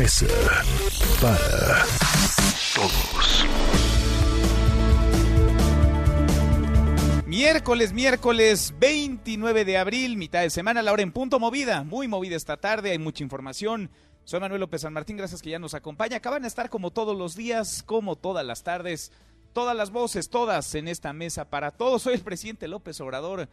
Mesa para Todos. Miércoles, miércoles 29 de abril, mitad de semana, la hora en punto movida, muy movida esta tarde, hay mucha información. Soy Manuel López San Martín, gracias que ya nos acompaña. Acaban de estar como todos los días, como todas las tardes, todas las voces, todas en esta mesa para todos. Soy el presidente López Obrador,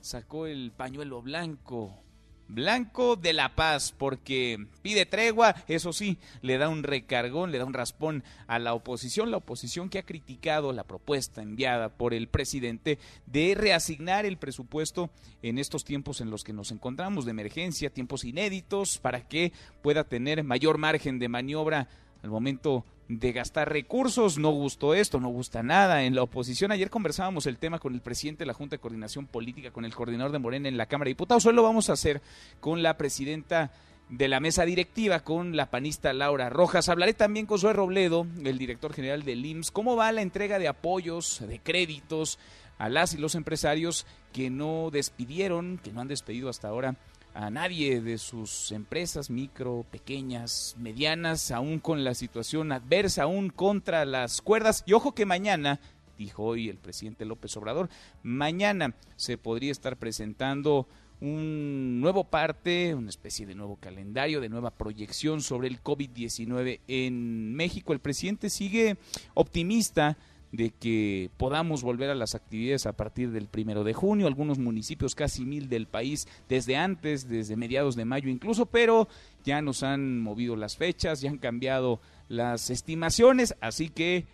sacó el pañuelo blanco, Blanco de la Paz, porque pide tregua, eso sí, le da un recargón, le da un raspón a la oposición, la oposición que ha criticado la propuesta enviada por el presidente de reasignar el presupuesto en estos tiempos en los que nos encontramos de emergencia, tiempos inéditos, para que pueda tener mayor margen de maniobra al momento de gastar recursos. No gustó esto, no gusta nada. En la oposición, ayer conversábamos el tema con el presidente de la Junta de Coordinación Política, con el coordinador de Morena en la Cámara de Diputados. Hoy lo vamos a hacer con la presidenta de la mesa directiva, con la panista Laura Rojas. Hablaré también con Zoe Robledo, el director general del IMSS, cómo va la entrega de apoyos, de créditos a las y los empresarios que no despidieron, que no han despedido hasta ahora a nadie de sus empresas micro, pequeñas, medianas, aún con la situación adversa, aún contra las cuerdas. Y ojo que mañana, dijo hoy el presidente López Obrador, mañana se podría estar presentando un nuevo parte, una especie de nuevo calendario, de nueva proyección sobre el COVID-19 en México. El presidente sigue optimista de que podamos volver a las actividades a partir del primero de junio, algunos municipios casi mil del país desde antes, desde mediados de mayo incluso, pero ya nos han movido las fechas, ya han cambiado las estimaciones, así que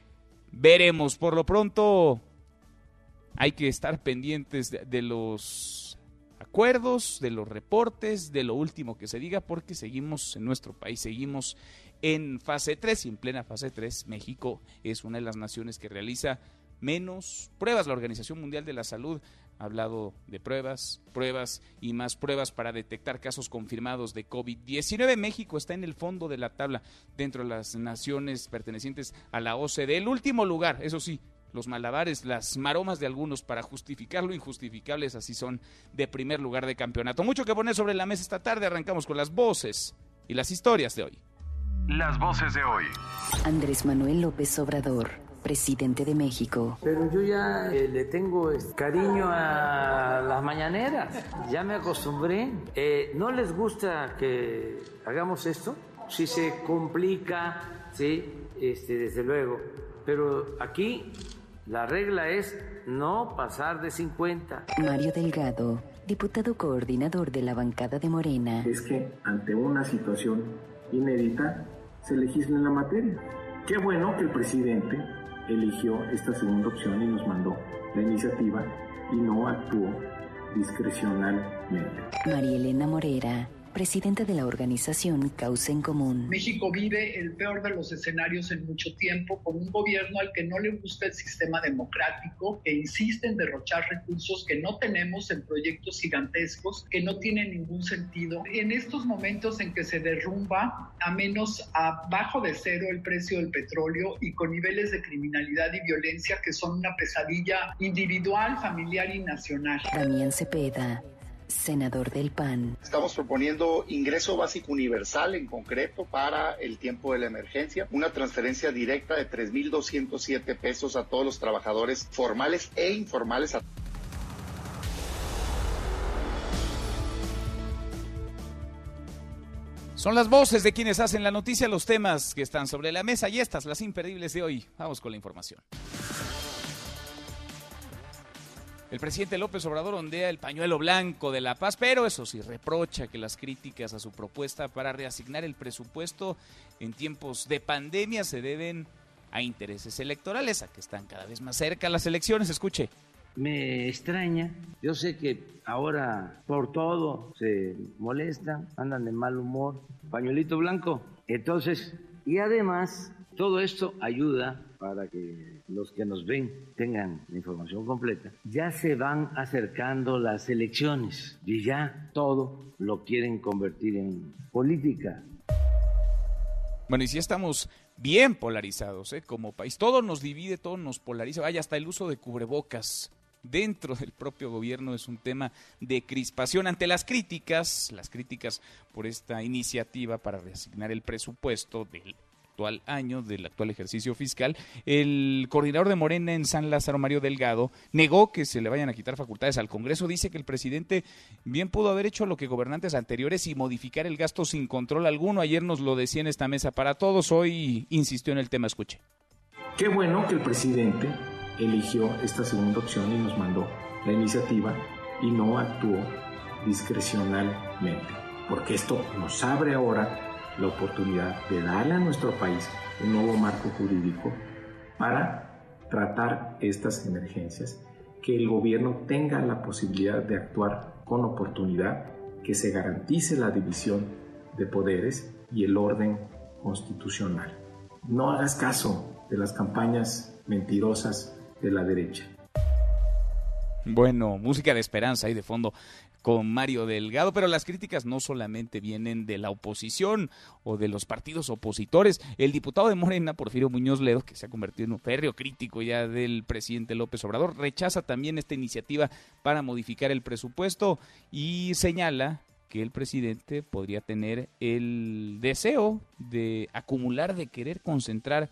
veremos. Por lo pronto hay que estar pendientes de, de los acuerdos, de los reportes, de lo último que se diga, porque seguimos en nuestro país, seguimos en fase 3 y en plena fase 3 México es una de las naciones que realiza menos pruebas. La Organización Mundial de la Salud ha hablado de pruebas, pruebas y más pruebas para detectar casos confirmados de COVID-19. México está en el fondo de la tabla dentro de las naciones pertenecientes a la OCDE. El último lugar, eso sí, los malabares, las maromas de algunos para justificar lo injustificables, así son de primer lugar de campeonato. Mucho que poner sobre la mesa esta tarde. Arrancamos con las voces y las historias de hoy. Las voces de hoy. Andrés Manuel López Obrador, presidente de México. Pero yo ya eh, le tengo cariño a las mañaneras, ya me acostumbré. Eh, ¿No les gusta que hagamos esto? Si se complica, sí, este, desde luego. Pero aquí la regla es no pasar de 50. Mario Delgado, diputado coordinador de la bancada de Morena. es que ante una situación inédita se legisla en la materia. Qué bueno que el presidente eligió esta segunda opción y nos mandó la iniciativa y no actuó discrecionalmente. María Elena Morera, presidenta de la organización Causa en Común. México vive el peor de los escenarios en mucho tiempo con un gobierno al que no le gusta el sistema democrático, que insiste en derrochar recursos que no tenemos en proyectos gigantescos que no tienen ningún sentido. En estos momentos en que se derrumba a menos abajo de cero el precio del petróleo y con niveles de criminalidad y violencia que son una pesadilla individual, familiar y nacional. Damián Cepeda, senador del PAN. Estamos proponiendo ingreso básico universal en concreto para el tiempo de la emergencia, una transferencia directa de 3.207 pesos a todos los trabajadores formales e informales. Son las voces de quienes hacen la noticia, los temas que están sobre la mesa y estas, las imperdibles de hoy. Vamos con la información. El presidente López Obrador ondea el pañuelo blanco de la paz, pero eso sí, reprocha que las críticas a su propuesta para reasignar el presupuesto en tiempos de pandemia se deben a intereses electorales, a que están cada vez más cerca las elecciones. Escuche. Me extraña, yo sé que ahora por todo se molestan, andan de mal humor. Pañuelito blanco, Entonces, y además, todo esto ayuda para que los que nos ven tengan la información completa. Ya se van acercando las elecciones y ya todo lo quieren convertir en política. Bueno, y si estamos bien polarizados, ¿eh? Como país, todo nos divide, todo nos polariza. Vaya, hasta el uso de cubrebocas dentro del propio gobierno es un tema de crispación ante las críticas, las críticas por esta iniciativa para reasignar el presupuesto del actual año, del actual ejercicio fiscal, el coordinador de Morena en San Lázaro, Mario Delgado, negó que se le vayan a quitar facultades al Congreso. Dice que el presidente bien pudo haber hecho lo que gobernantes anteriores y modificar el gasto sin control alguno. Ayer nos lo decía en esta mesa para todos, hoy insistió en el tema. Escuche. Qué bueno que el presidente eligió esta segunda opción y nos mandó la iniciativa y no actuó discrecionalmente, porque esto nos abre ahora la oportunidad de darle a nuestro país un nuevo marco jurídico para tratar estas emergencias, que el gobierno tenga la posibilidad de actuar con oportunidad, que se garantice la división de poderes y el orden constitucional. No hagas caso de las campañas mentirosas de la derecha. Bueno, música de esperanza ahí de fondo con Mario Delgado, pero las críticas no solamente vienen de la oposición o de los partidos opositores. El diputado de Morena, Porfirio Muñoz Ledo, que se ha convertido en un férreo crítico ya del presidente López Obrador, rechaza también esta iniciativa para modificar el presupuesto y señala que el presidente podría tener el deseo de acumular, de querer concentrar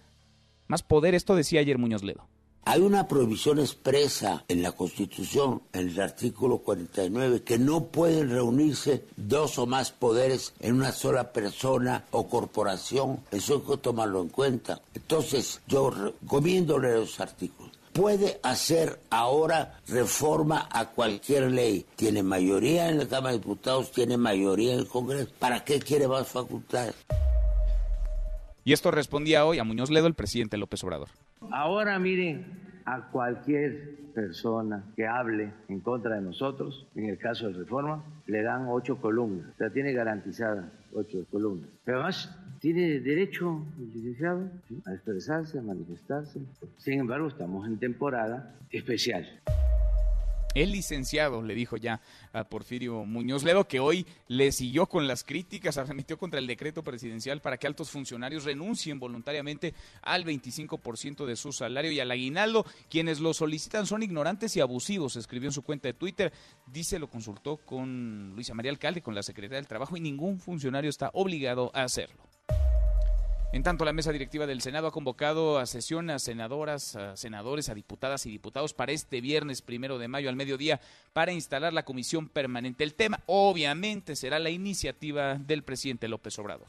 más poder. Esto decía ayer Muñoz Ledo. Hay una prohibición expresa en la Constitución, en el artículo 49, que no pueden reunirse dos o más poderes en una sola persona o corporación. Eso hay que tomarlo en cuenta. Entonces, yo recomiendo leer los artículos puede hacer ahora reforma a cualquier ley. Tiene mayoría en la Cámara de Diputados, tiene mayoría en el Congreso. ¿Para qué quiere más facultades? Y esto respondía hoy a Muñoz Ledo el presidente López Obrador. Ahora miren, a cualquier persona que hable en contra de nosotros, en el caso de reforma, le dan ocho columnas. Sea, tiene garantizadas ocho columnas. Pero además tiene derecho el licenciado a expresarse, a manifestarse. Sin embargo, estamos en temporada especial. El licenciado le dijo ya a Porfirio Muñoz Ledo que hoy le siguió con las críticas, arremetió contra el decreto presidencial para que altos funcionarios renuncien voluntariamente al 25% de su salario y al aguinaldo. Quienes lo solicitan son ignorantes y abusivos, escribió en su cuenta de Twitter. Dice, lo consultó con Luisa María Alcalde, con la Secretaría del Trabajo y ningún funcionario está obligado a hacerlo. En tanto, la mesa directiva del Senado ha convocado a sesión a senadoras, a senadores, a diputadas y diputados para este viernes primero de mayo al mediodía para instalar la comisión permanente. El tema, obviamente, será la iniciativa del presidente López Obrador.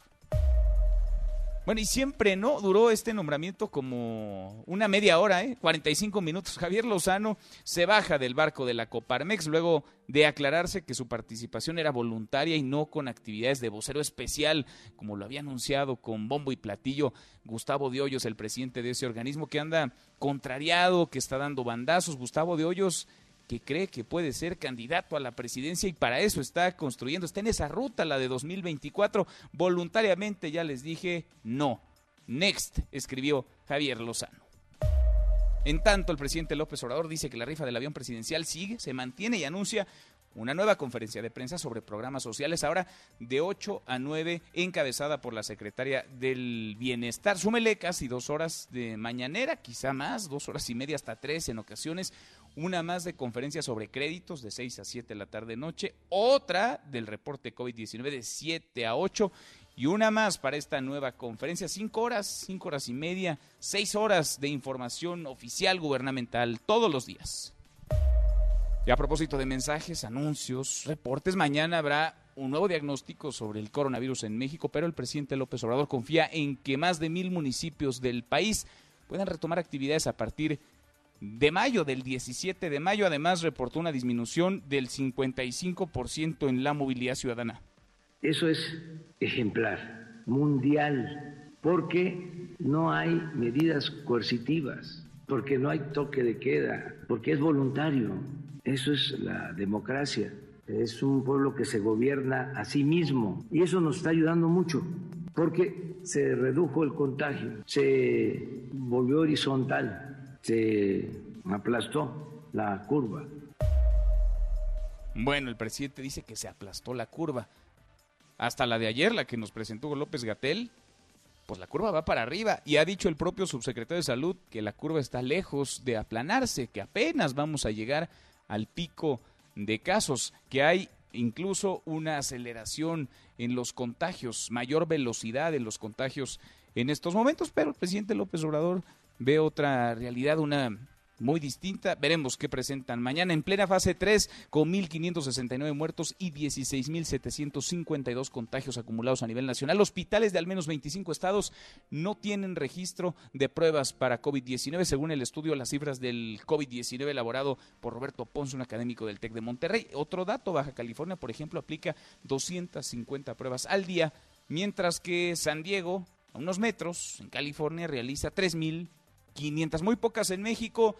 Bueno, y siempre no duró este nombramiento como una media hora, ¿eh? 45 minutos. Javier Lozano se baja del barco de la Coparmex luego de aclararse que su participación era voluntaria y no con actividades de vocero especial, como lo había anunciado con bombo y platillo Gustavo de Hoyos, el presidente de ese organismo que anda contrariado, que está dando bandazos. Gustavo de Hoyos que cree que puede ser candidato a la presidencia y para eso está construyendo, está en esa ruta, la de 2024. Voluntariamente ya les dije, no. Next, escribió Javier Lozano. En tanto, el presidente López Obrador dice que la rifa del avión presidencial sigue, se mantiene y anuncia una nueva conferencia de prensa sobre programas sociales, ahora de 8 a 9, encabezada por la secretaria del Bienestar. Súmele casi dos horas de mañanera, quizá más, dos horas y media hasta tres en ocasiones una más de conferencia sobre créditos de 6 a 7 de la tarde noche, otra del reporte COVID-19 de 7 a 8 y una más para esta nueva conferencia, cinco horas, cinco horas y media, seis horas de información oficial gubernamental todos los días. Y a propósito de mensajes, anuncios, reportes, mañana habrá un nuevo diagnóstico sobre el coronavirus en México, pero el presidente López Obrador confía en que más de mil municipios del país puedan retomar actividades a partir de mayo, del 17 de mayo, además reportó una disminución del 55% en la movilidad ciudadana. Eso es ejemplar, mundial, porque no hay medidas coercitivas, porque no hay toque de queda, porque es voluntario. Eso es la democracia. Es un pueblo que se gobierna a sí mismo y eso nos está ayudando mucho porque se redujo el contagio, se volvió horizontal, se aplastó la curva. Bueno, el presidente dice que se aplastó la curva. Hasta la de ayer, la que nos presentó López Gatel, pues la curva va para arriba. Y ha dicho el propio subsecretario de Salud que la curva está lejos de aplanarse, que apenas vamos a llegar al pico de casos, que hay incluso una aceleración en los contagios, mayor velocidad en los contagios en estos momentos, pero el presidente López Obrador ve otra realidad, una muy distinta. Veremos qué presentan mañana en plena fase 3 con 1.569 muertos y 16.752 contagios acumulados a nivel nacional. Hospitales de al menos 25 estados no tienen registro de pruebas para COVID-19. Según el estudio, las cifras del COVID-19 elaborado por Roberto Ponce, un académico del TEC de Monterrey. Otro dato, Baja California, por ejemplo, aplica 250 pruebas al día, mientras que San Diego, a unos metros, en California, realiza 3.000 500, muy pocas en México,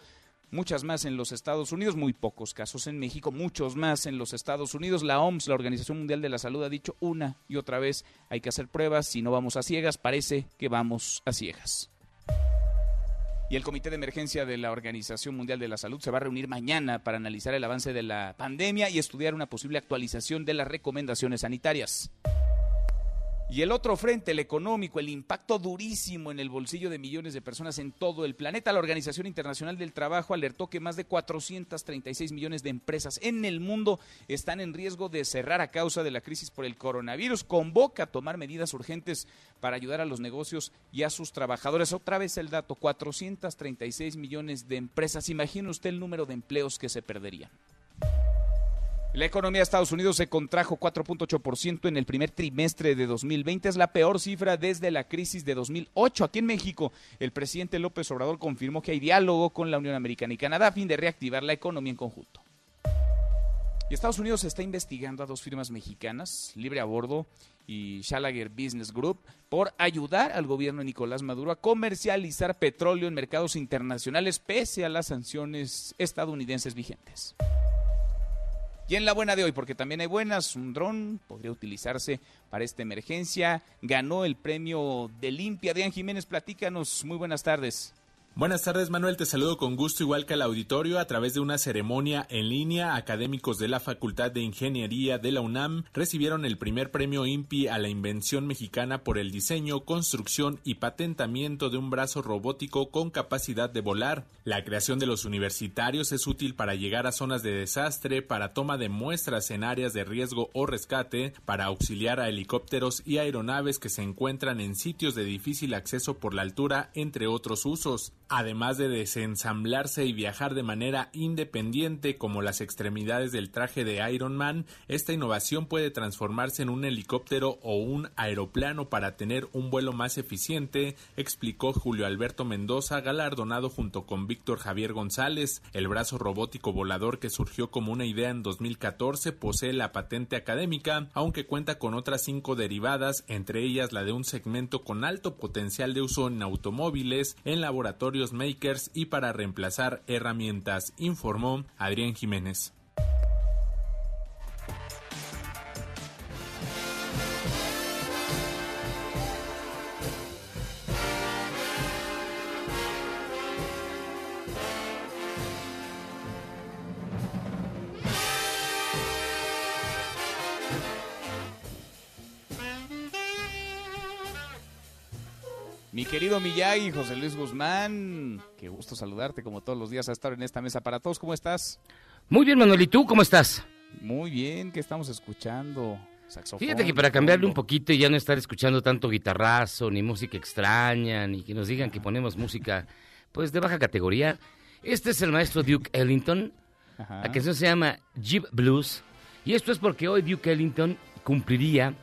muchas más en los Estados Unidos, muy pocos casos en México, muchos más en los Estados Unidos. La OMS, la Organización Mundial de la Salud, ha dicho una y otra vez, hay que hacer pruebas, si no vamos a ciegas, parece que vamos a ciegas. Y el Comité de Emergencia de la Organización Mundial de la Salud se va a reunir mañana para analizar el avance de la pandemia y estudiar una posible actualización de las recomendaciones sanitarias. Y el otro frente, el económico, el impacto durísimo en el bolsillo de millones de personas en todo el planeta. La Organización Internacional del Trabajo alertó que más de 436 millones de empresas en el mundo están en riesgo de cerrar a causa de la crisis por el coronavirus. Convoca a tomar medidas urgentes para ayudar a los negocios y a sus trabajadores. Otra vez el dato, 436 millones de empresas. Imagine usted el número de empleos que se perderían. La economía de Estados Unidos se contrajo 4.8% en el primer trimestre de 2020. Es la peor cifra desde la crisis de 2008. Aquí en México, el presidente López Obrador confirmó que hay diálogo con la Unión Americana y Canadá a fin de reactivar la economía en conjunto. Y Estados Unidos está investigando a dos firmas mexicanas, Libre a Bordo y Shalagger Business Group, por ayudar al gobierno de Nicolás Maduro a comercializar petróleo en mercados internacionales pese a las sanciones estadounidenses vigentes. Y en la buena de hoy, porque también hay buenas, un dron podría utilizarse para esta emergencia. Ganó el premio de Limpia. Adrián Jiménez, platícanos. Muy buenas tardes. Buenas tardes Manuel, te saludo con gusto igual que al auditorio a través de una ceremonia en línea. Académicos de la Facultad de Ingeniería de la UNAM recibieron el primer premio INPI a la invención mexicana por el diseño, construcción y patentamiento de un brazo robótico con capacidad de volar. La creación de los universitarios es útil para llegar a zonas de desastre, para toma de muestras en áreas de riesgo o rescate, para auxiliar a helicópteros y aeronaves que se encuentran en sitios de difícil acceso por la altura, entre otros usos además de desensamblarse y viajar de manera independiente como las extremidades del traje de Iron Man, esta innovación puede transformarse en un helicóptero o un aeroplano para tener un vuelo más eficiente, explicó Julio Alberto Mendoza, galardonado junto con Víctor Javier González. El brazo robótico volador que surgió como una idea en 2014 posee la patente académica, aunque cuenta con otras cinco derivadas, entre ellas la de un segmento con alto potencial de uso en automóviles, en laboratorios makers y para reemplazar herramientas, informó Adrián Jiménez. Mi querido Miyagi, José Luis Guzmán, qué gusto saludarte como todos los días a estar en esta mesa para todos. ¿Cómo estás? Muy bien, Manuel. ¿Y tú cómo estás? Muy bien, ¿qué estamos escuchando? Saxofón, Fíjate que para cambiarle un poquito y ya no estar escuchando tanto guitarrazo, ni música extraña, ni que nos digan que ponemos música pues de baja categoría, este es el maestro Duke Ellington. Ajá. La canción se llama Jeep Blues. Y esto es porque hoy Duke Ellington cumpliría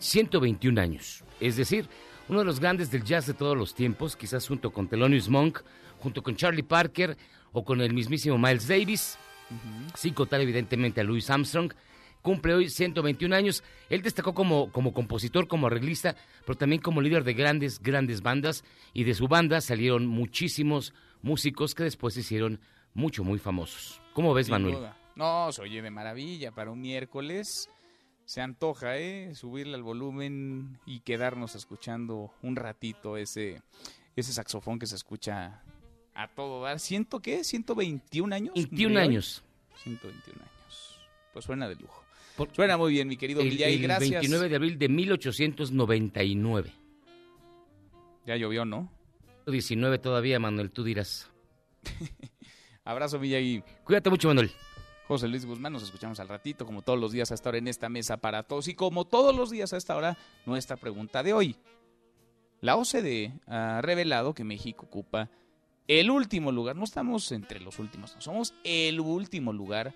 121 años. Es decir, uno de los grandes del jazz de todos los tiempos, quizás junto con Thelonious Monk, junto con Charlie Parker o con el mismísimo Miles Davis, sin contar evidentemente a Louis Armstrong. Cumple hoy 121 años. Él destacó como, como compositor, como arreglista, pero también como líder de grandes, grandes bandas. Y de su banda salieron muchísimos músicos que después se hicieron mucho, muy famosos. ¿Cómo ves, Sin Manuel? duda. No, se oye de maravilla para un miércoles. Se antoja, ¿eh? Subirle al volumen y quedarnos escuchando un ratito ese, ese saxofón que se escucha a todo dar. ¿Ciento qué? ¿121 años? 21 años. 121 años. Pues suena de lujo. suena muy bien, mi querido el, Villay, el gracias. 29 de abril de 1899. Ya llovió, ¿no? 19 todavía, Manuel, tú dirás. Abrazo, Villay. Cuídate mucho, Manuel. José Luis Guzmán, nos escuchamos al ratito, como todos los días hasta ahora en esta mesa para todos. Y como todos los días a esta hora, nuestra pregunta de hoy. La OCDE ha revelado que México ocupa el último lugar, no estamos entre los últimos, somos el último lugar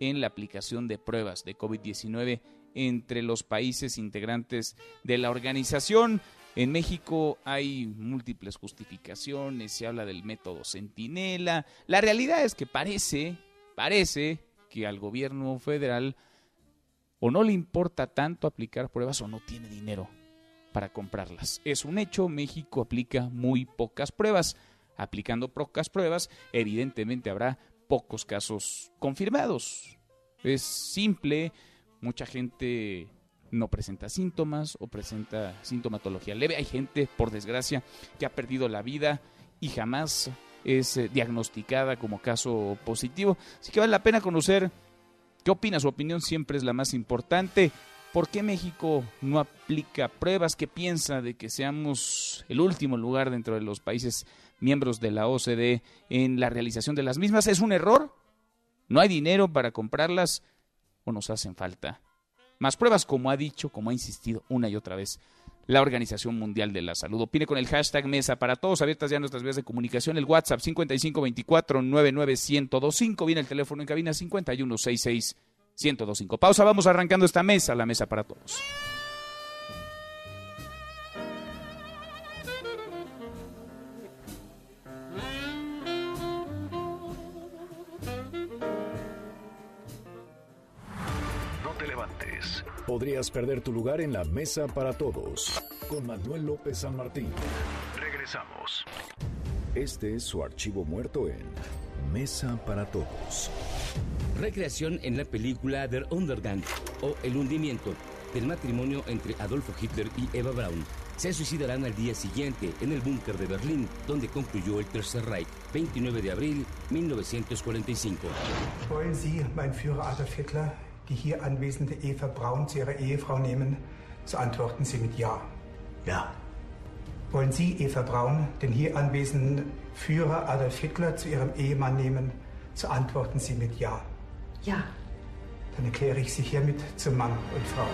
en la aplicación de pruebas de COVID-19 entre los países integrantes de la organización. En México hay múltiples justificaciones, se habla del método Centinela. La realidad es que parece, parece al gobierno federal o no le importa tanto aplicar pruebas o no tiene dinero para comprarlas. Es un hecho, México aplica muy pocas pruebas. Aplicando pocas pruebas, evidentemente habrá pocos casos confirmados. Es simple, mucha gente no presenta síntomas o presenta sintomatología leve. Hay gente, por desgracia, que ha perdido la vida y jamás es eh, diagnosticada como caso positivo. Así que vale la pena conocer qué opina. Su opinión siempre es la más importante. ¿Por qué México no aplica pruebas? ¿Qué piensa de que seamos el último lugar dentro de los países miembros de la OCDE en la realización de las mismas? ¿Es un error? ¿No hay dinero para comprarlas o nos hacen falta? Más pruebas, como ha dicho, como ha insistido una y otra vez la Organización Mundial de la Salud. Opine con el hashtag Mesa para todos, abiertas ya nuestras vías de comunicación, el WhatsApp 5524-99125, viene el teléfono en cabina 5166-1025. Pausa, vamos arrancando esta mesa, la Mesa para todos. Podrías perder tu lugar en la mesa para todos. Con Manuel López San Martín. Regresamos. Este es su archivo muerto en Mesa para Todos. Recreación en la película Der Undergang o El hundimiento del matrimonio entre Adolfo Hitler y Eva Braun. Se suicidarán al día siguiente en el búnker de Berlín, donde concluyó el Tercer Reich, 29 de abril 1945. Wollen Sie, mein Führer Adolf Hitler, die hier anwesende Eva Braun zu ihrer Ehefrau nehmen? So antworten Sie mit Ja. Ja. Wollen Sie, Eva Braun, den hier anwesenden Führer Adolf Hitler zu Ihrem Ehemann nehmen? So antworten Sie mit Ja. Ja. Dann erkläre ich Sie hiermit zum Mann und Frau.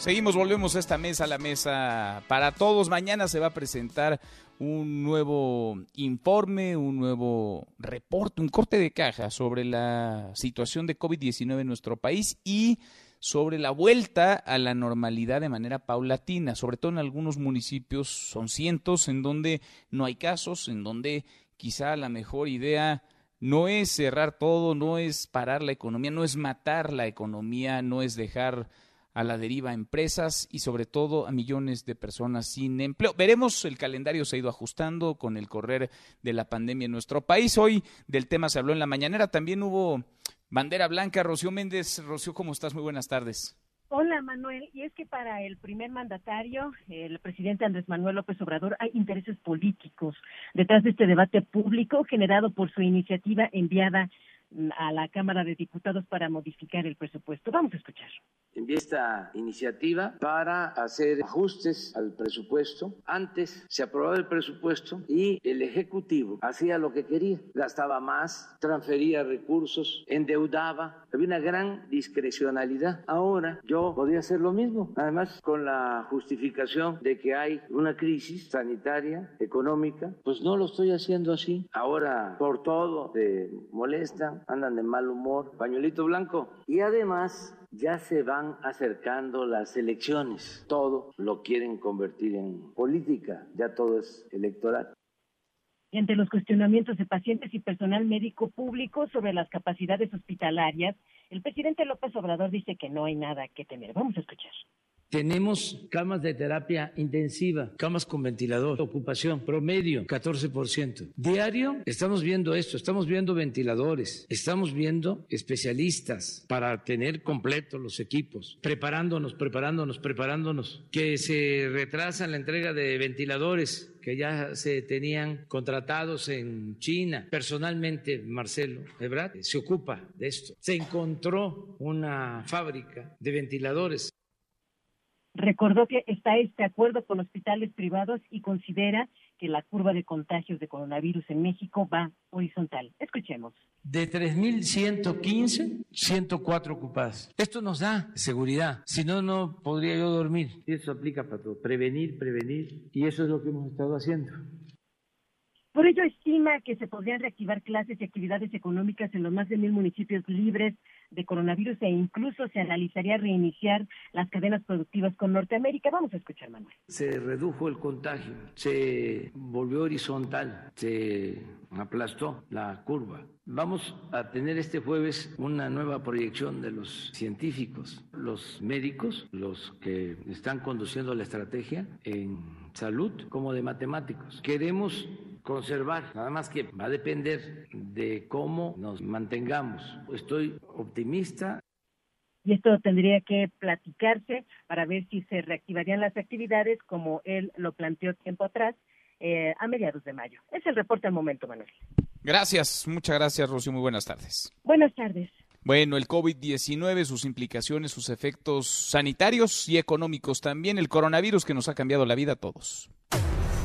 Seguimos, volvemos a esta mesa, la mesa para todos. Mañana se va a presentar un nuevo informe, un nuevo reporte, un corte de caja sobre la situación de COVID-19 en nuestro país y sobre la vuelta a la normalidad de manera paulatina, sobre todo en algunos municipios, son cientos, en donde no hay casos, en donde quizá la mejor idea no es cerrar todo, no es parar la economía, no es matar la economía, no es dejar a la deriva a empresas y sobre todo a millones de personas sin empleo. Veremos, el calendario se ha ido ajustando con el correr de la pandemia en nuestro país. Hoy del tema se habló en la mañanera, también hubo bandera blanca. Rocío Méndez, Rocío, ¿cómo estás? Muy buenas tardes. Hola Manuel, y es que para el primer mandatario, el presidente Andrés Manuel López Obrador, hay intereses políticos detrás de este debate público generado por su iniciativa enviada a la Cámara de Diputados para modificar el presupuesto. Vamos a escuchar. Envié esta iniciativa para hacer ajustes al presupuesto. Antes se aprobaba el presupuesto y el Ejecutivo hacía lo que quería. Gastaba más, transfería recursos, endeudaba. Había una gran discrecionalidad. Ahora yo podía hacer lo mismo. Además, con la justificación de que hay una crisis sanitaria, económica, pues no lo estoy haciendo así. Ahora, por todo, te andan de mal humor, pañuelito blanco. Y además ya se van acercando las elecciones. Todo lo quieren convertir en política, ya todo es electoral. Entre los cuestionamientos de pacientes y personal médico público sobre las capacidades hospitalarias, el presidente López Obrador dice que no hay nada que temer. Vamos a escuchar. Tenemos camas de terapia intensiva, camas con ventilador, ocupación promedio 14%. Diario estamos viendo esto, estamos viendo ventiladores, estamos viendo especialistas para tener completos los equipos, preparándonos, preparándonos, preparándonos, que se retrasa la entrega de ventiladores que ya se tenían contratados en China. Personalmente, Marcelo Ebrard se ocupa de esto. Se encontró una fábrica de ventiladores. Recordó que está este acuerdo con hospitales privados y considera que la curva de contagios de coronavirus en México va horizontal. Escuchemos. De 3.115, 104 ocupadas. Esto nos da seguridad. Si no, no podría yo dormir. Eso aplica para todo. Prevenir, prevenir. Y eso es lo que hemos estado haciendo. Por ello, estima que se podrían reactivar clases y actividades económicas en los más de mil municipios libres de coronavirus e incluso se analizaría reiniciar las cadenas productivas con Norteamérica. Vamos a escuchar, Manuel. Se redujo el contagio, se volvió horizontal, se aplastó la curva. Vamos a tener este jueves una nueva proyección de los científicos, los médicos, los que están conduciendo la estrategia en salud, como de matemáticos. Queremos conservar, nada más que va a depender de cómo nos mantengamos. Estoy optimista. Y esto tendría que platicarse para ver si se reactivarían las actividades como él lo planteó tiempo atrás eh, a mediados de mayo. Es el reporte al momento, Manuel. Gracias, muchas gracias, Rocío. Muy buenas tardes. Buenas tardes. Bueno, el COVID-19, sus implicaciones, sus efectos sanitarios y económicos también, el coronavirus que nos ha cambiado la vida a todos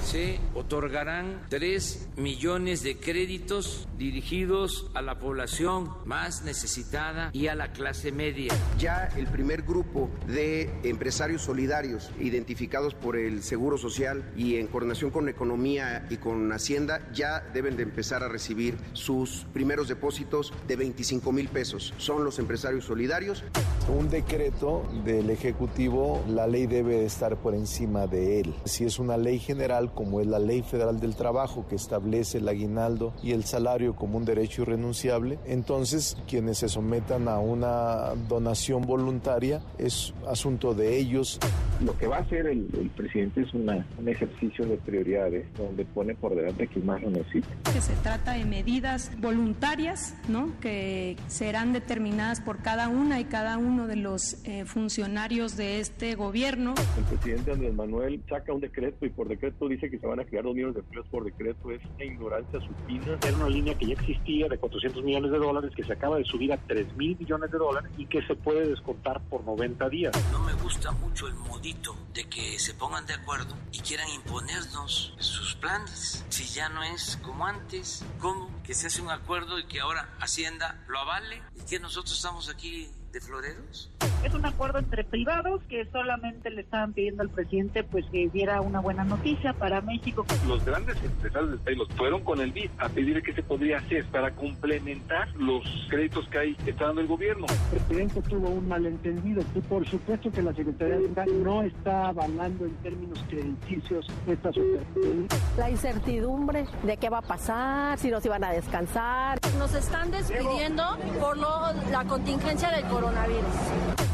se otorgarán 3 millones de créditos dirigidos a la población más necesitada y a la clase media. Ya el primer grupo de empresarios solidarios identificados por el Seguro Social y en coordinación con Economía y con Hacienda ya deben de empezar a recibir sus primeros depósitos de 25 mil pesos. Son los empresarios solidarios. Un decreto del Ejecutivo, la ley debe estar por encima de él. Si es una ley general, como es la Ley Federal del Trabajo que establece el aguinaldo y el salario como un derecho irrenunciable, entonces quienes se sometan a una donación voluntaria es asunto de ellos. Lo que va a hacer el, presidente es un ejercicio de prioridades donde pone por delante quien más lo necesita. Que se trata de medidas voluntarias, ¿no? Que serán determinadas por cada una y cada uno de los eh, funcionarios de este gobierno. El presidente Andrés Manuel saca un decreto y por decreto dice que se van a crear dos millones de empleos por decreto es una ignorancia supina. Era una línea que ya existía de 400 millones de dólares que se acaba de subir a 3 mil millones de dólares y que se puede descontar por 90 días. No me gusta mucho el modito de que se pongan de acuerdo y quieran imponernos sus planes. Si ya no es como antes, ¿cómo? Que se hace un acuerdo y que ahora Hacienda lo avale y que nosotros estamos aquí de floreros? Es un acuerdo entre privados que solamente le estaban pidiendo al presidente pues que diera una buena noticia para México. Los grandes empresarios del país fueron con el BID a pedir qué se podría hacer para complementar los créditos que hay está dando el gobierno. El presidente tuvo un malentendido y por supuesto que la Secretaría de Estado no está avalando en términos crediticios esta superficie. La incertidumbre de qué va a pasar, si nos iban a descansar. Nos están despidiendo por lo, la contingencia del coronavirus.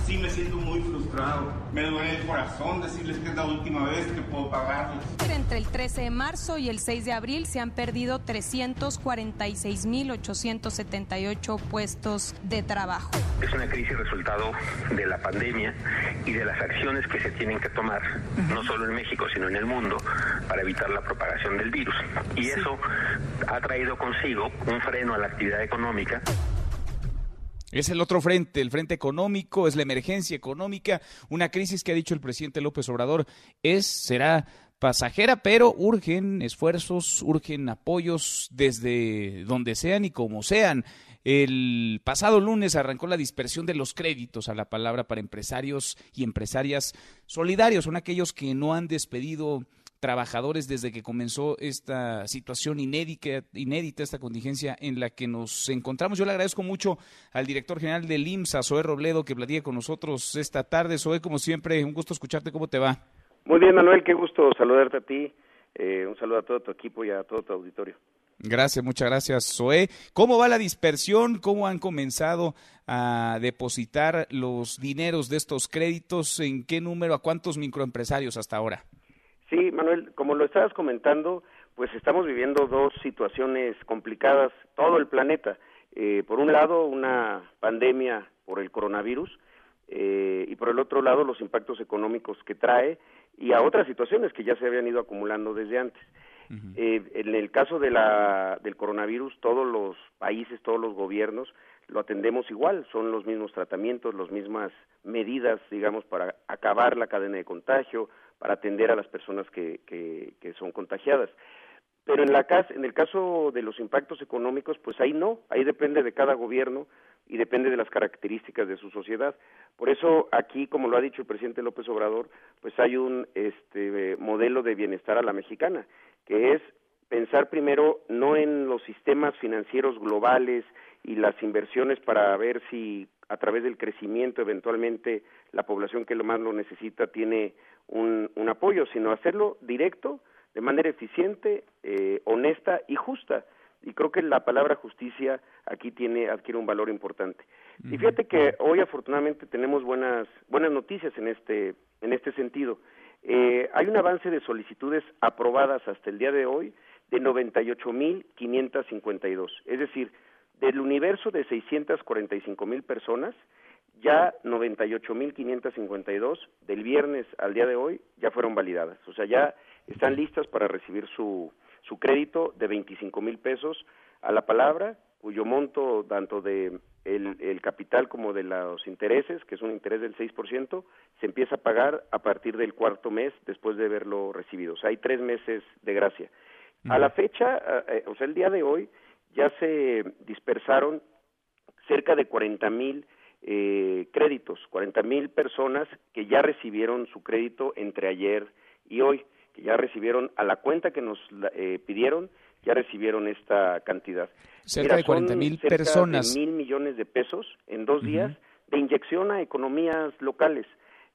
Sí, me siento muy frustrado. Me duele el corazón decirles que es la última vez que puedo pagarles. Entre el 13 de marzo y el 6 de abril se han perdido 346.878 puestos de trabajo. Es una crisis resultado de la pandemia y de las acciones que se tienen que tomar, no solo en México, sino en el mundo, para evitar la propagación del virus. Y eso ha traído consigo un freno a la actividad económica es el otro frente, el frente económico, es la emergencia económica, una crisis que ha dicho el presidente López Obrador es, será pasajera, pero urgen esfuerzos, urgen apoyos desde donde sean y como sean. El pasado lunes arrancó la dispersión de los créditos a la palabra para empresarios y empresarias solidarios, son aquellos que no han despedido trabajadores desde que comenzó esta situación inédita, inédita, esta contingencia en la que nos encontramos. Yo le agradezco mucho al director general del IMSA, Zoé Robledo, que platique con nosotros esta tarde. Zoé, como siempre, un gusto escucharte. ¿Cómo te va? Muy bien, Manuel, qué gusto saludarte a ti. Eh, un saludo a todo tu equipo y a todo tu auditorio. Gracias, muchas gracias, Zoé. ¿Cómo va la dispersión? ¿Cómo han comenzado a depositar los dineros de estos créditos? ¿En qué número? ¿A cuántos microempresarios hasta ahora? Sí, Manuel, como lo estabas comentando, pues estamos viviendo dos situaciones complicadas, todo el planeta. Eh, por un lado, una pandemia por el coronavirus eh, y por el otro lado, los impactos económicos que trae y a otras situaciones que ya se habían ido acumulando desde antes. Eh, en el caso de la, del coronavirus, todos los países, todos los gobiernos lo atendemos igual, son los mismos tratamientos, las mismas medidas, digamos, para acabar la cadena de contagio, para atender a las personas que, que, que son contagiadas. Pero en, la, en el caso de los impactos económicos, pues ahí no, ahí depende de cada gobierno y depende de las características de su sociedad. Por eso aquí, como lo ha dicho el presidente López Obrador, pues hay un este, modelo de bienestar a la mexicana, que es pensar primero no en los sistemas financieros globales y las inversiones para ver si a través del crecimiento eventualmente la población que lo más lo necesita tiene un, un apoyo, sino hacerlo directo de manera eficiente, eh, honesta y justa. Y creo que la palabra justicia aquí tiene adquiere un valor importante. Y fíjate que hoy afortunadamente tenemos buenas buenas noticias en este en este sentido. Eh, hay un avance de solicitudes aprobadas hasta el día de hoy de 98.552. Es decir, del universo de 645.000 personas, ya 98.552 del viernes al día de hoy ya fueron validadas. O sea, ya están listas para recibir su, su crédito de 25 mil pesos a la palabra, cuyo monto tanto de el, el, capital como de los intereses, que es un interés del 6%, se empieza a pagar a partir del cuarto mes después de haberlo recibido. O sea, hay tres meses de gracia. A la fecha, eh, o sea, el día de hoy, ya se dispersaron cerca de 40 mil eh, créditos, 40 mil personas que ya recibieron su crédito entre ayer y hoy que ya recibieron a la cuenta que nos eh, pidieron, ya recibieron esta cantidad. Cerca de 40 mil personas. De mil millones de pesos en dos días de inyección a economías locales,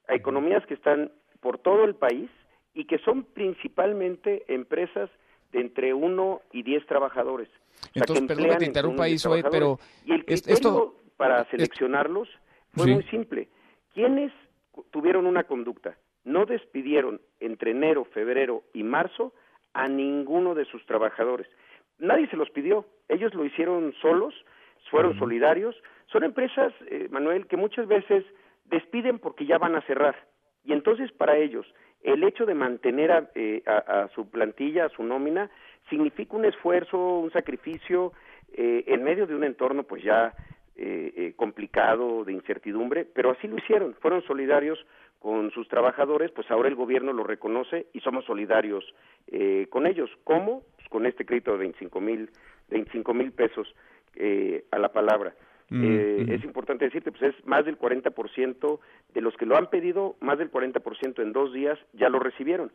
a economías que están por todo el país y que son principalmente empresas de entre uno y diez trabajadores. Entonces, perdón que te interrumpa ahí, pero... Y el criterio esto... para seleccionarlos fue muy simple. ¿Quiénes tuvieron una conducta? no despidieron entre enero, febrero y marzo a ninguno de sus trabajadores. Nadie se los pidió, ellos lo hicieron solos, fueron solidarios. Son empresas, eh, Manuel, que muchas veces despiden porque ya van a cerrar. Y entonces para ellos el hecho de mantener a, eh, su plantilla, a su nómina, significa un esfuerzo, un sacrificio eh, en medio de un entorno pues ya complicado, de incertidumbre, pero así lo hicieron, fueron solidarios con sus trabajadores, pues ahora el gobierno lo reconoce y somos solidarios eh, con ellos. ¿Cómo? Pues con este crédito de 25 mil 25 mil pesos eh, a la palabra. Mm, eh, mm. Es importante decirte, pues es más del 40% de los que lo han pedido, más del 40% en dos días ya lo recibieron.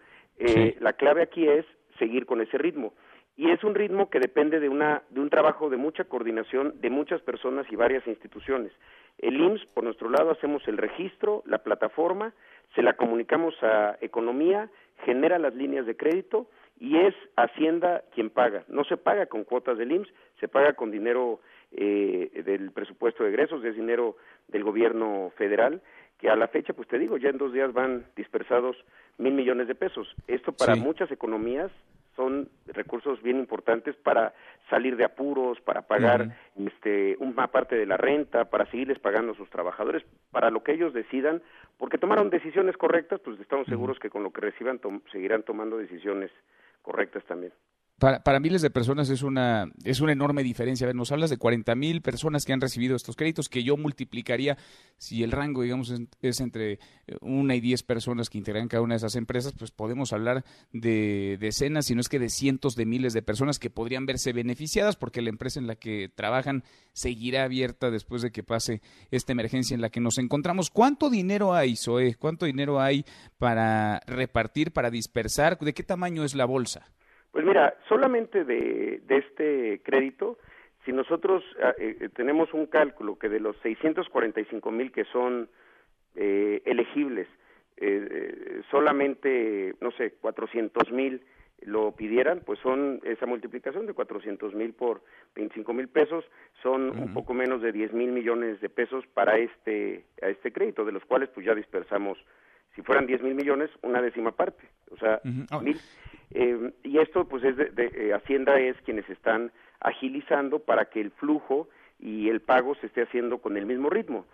La clave aquí es seguir con ese ritmo y es un ritmo que depende de una de un trabajo de mucha coordinación de muchas personas y varias instituciones. El IMSS, por nuestro lado, hacemos el registro, la plataforma, se la comunicamos a Economía, genera las líneas de crédito y es Hacienda quien paga. No se paga con cuotas del IMSS, se paga con dinero eh, del presupuesto de egresos, es dinero del gobierno federal, que a la fecha, pues te digo, ya en dos días van dispersados mil millones de pesos. Esto para muchas economías son recursos bien importantes para salir de apuros, para pagar este una parte de la renta, para seguirles pagando a sus trabajadores, para lo que ellos decidan, porque tomaron decisiones correctas, pues estamos seguros que con lo que reciban seguirán tomando decisiones correctas también para, miles de personas es una, es una enorme diferencia. A ver, nos hablas de 40 mil personas que han recibido estos créditos, que yo multiplicaría, si el rango, digamos, es, entre una y diez personas que integran cada una de esas empresas, pues podemos hablar de decenas, si no es que de cientos de miles de personas que podrían verse beneficiadas porque la empresa en la que trabajan seguirá abierta después de que pase esta emergencia en la que nos encontramos. ¿Cuánto dinero hay, Zoe? ¿Cuánto dinero hay para repartir, para dispersar? ¿De qué tamaño es la bolsa? Pues mira, solamente de, este crédito, si nosotros ah, eh, eh, tenemos un cálculo que de los 645 mil que son eh, elegibles, solamente, no sé, 400 mil lo pidieran, pues son esa multiplicación de 400 mil por 25 mil pesos, son un poco menos de 10 mil millones de pesos para este, a este crédito, de los cuales pues ya dispersamos, si fueran 10 mil millones, una décima parte, o sea, mil. Eh, y esto pues es de, eh, Hacienda es quienes están agilizando para que el flujo y el pago se esté haciendo con el mismo ritmo.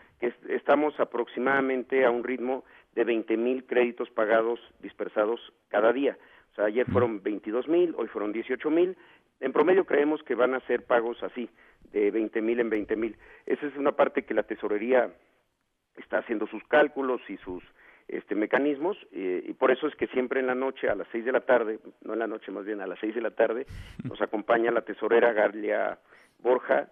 estamos aproximadamente a un ritmo de 20 mil créditos pagados dispersados cada día ayer fueron 22 mil, hoy fueron 18 mil. En promedio creemos que van a ser pagos así, de 20 mil en 20 mil. Esa es una parte que la tesorería está haciendo sus cálculos y sus este, mecanismos eh, y por eso es que siempre en la noche a las 6 de la tarde, no en la noche más bien a las 6 de la tarde, nos acompaña la tesorera Galia Borja,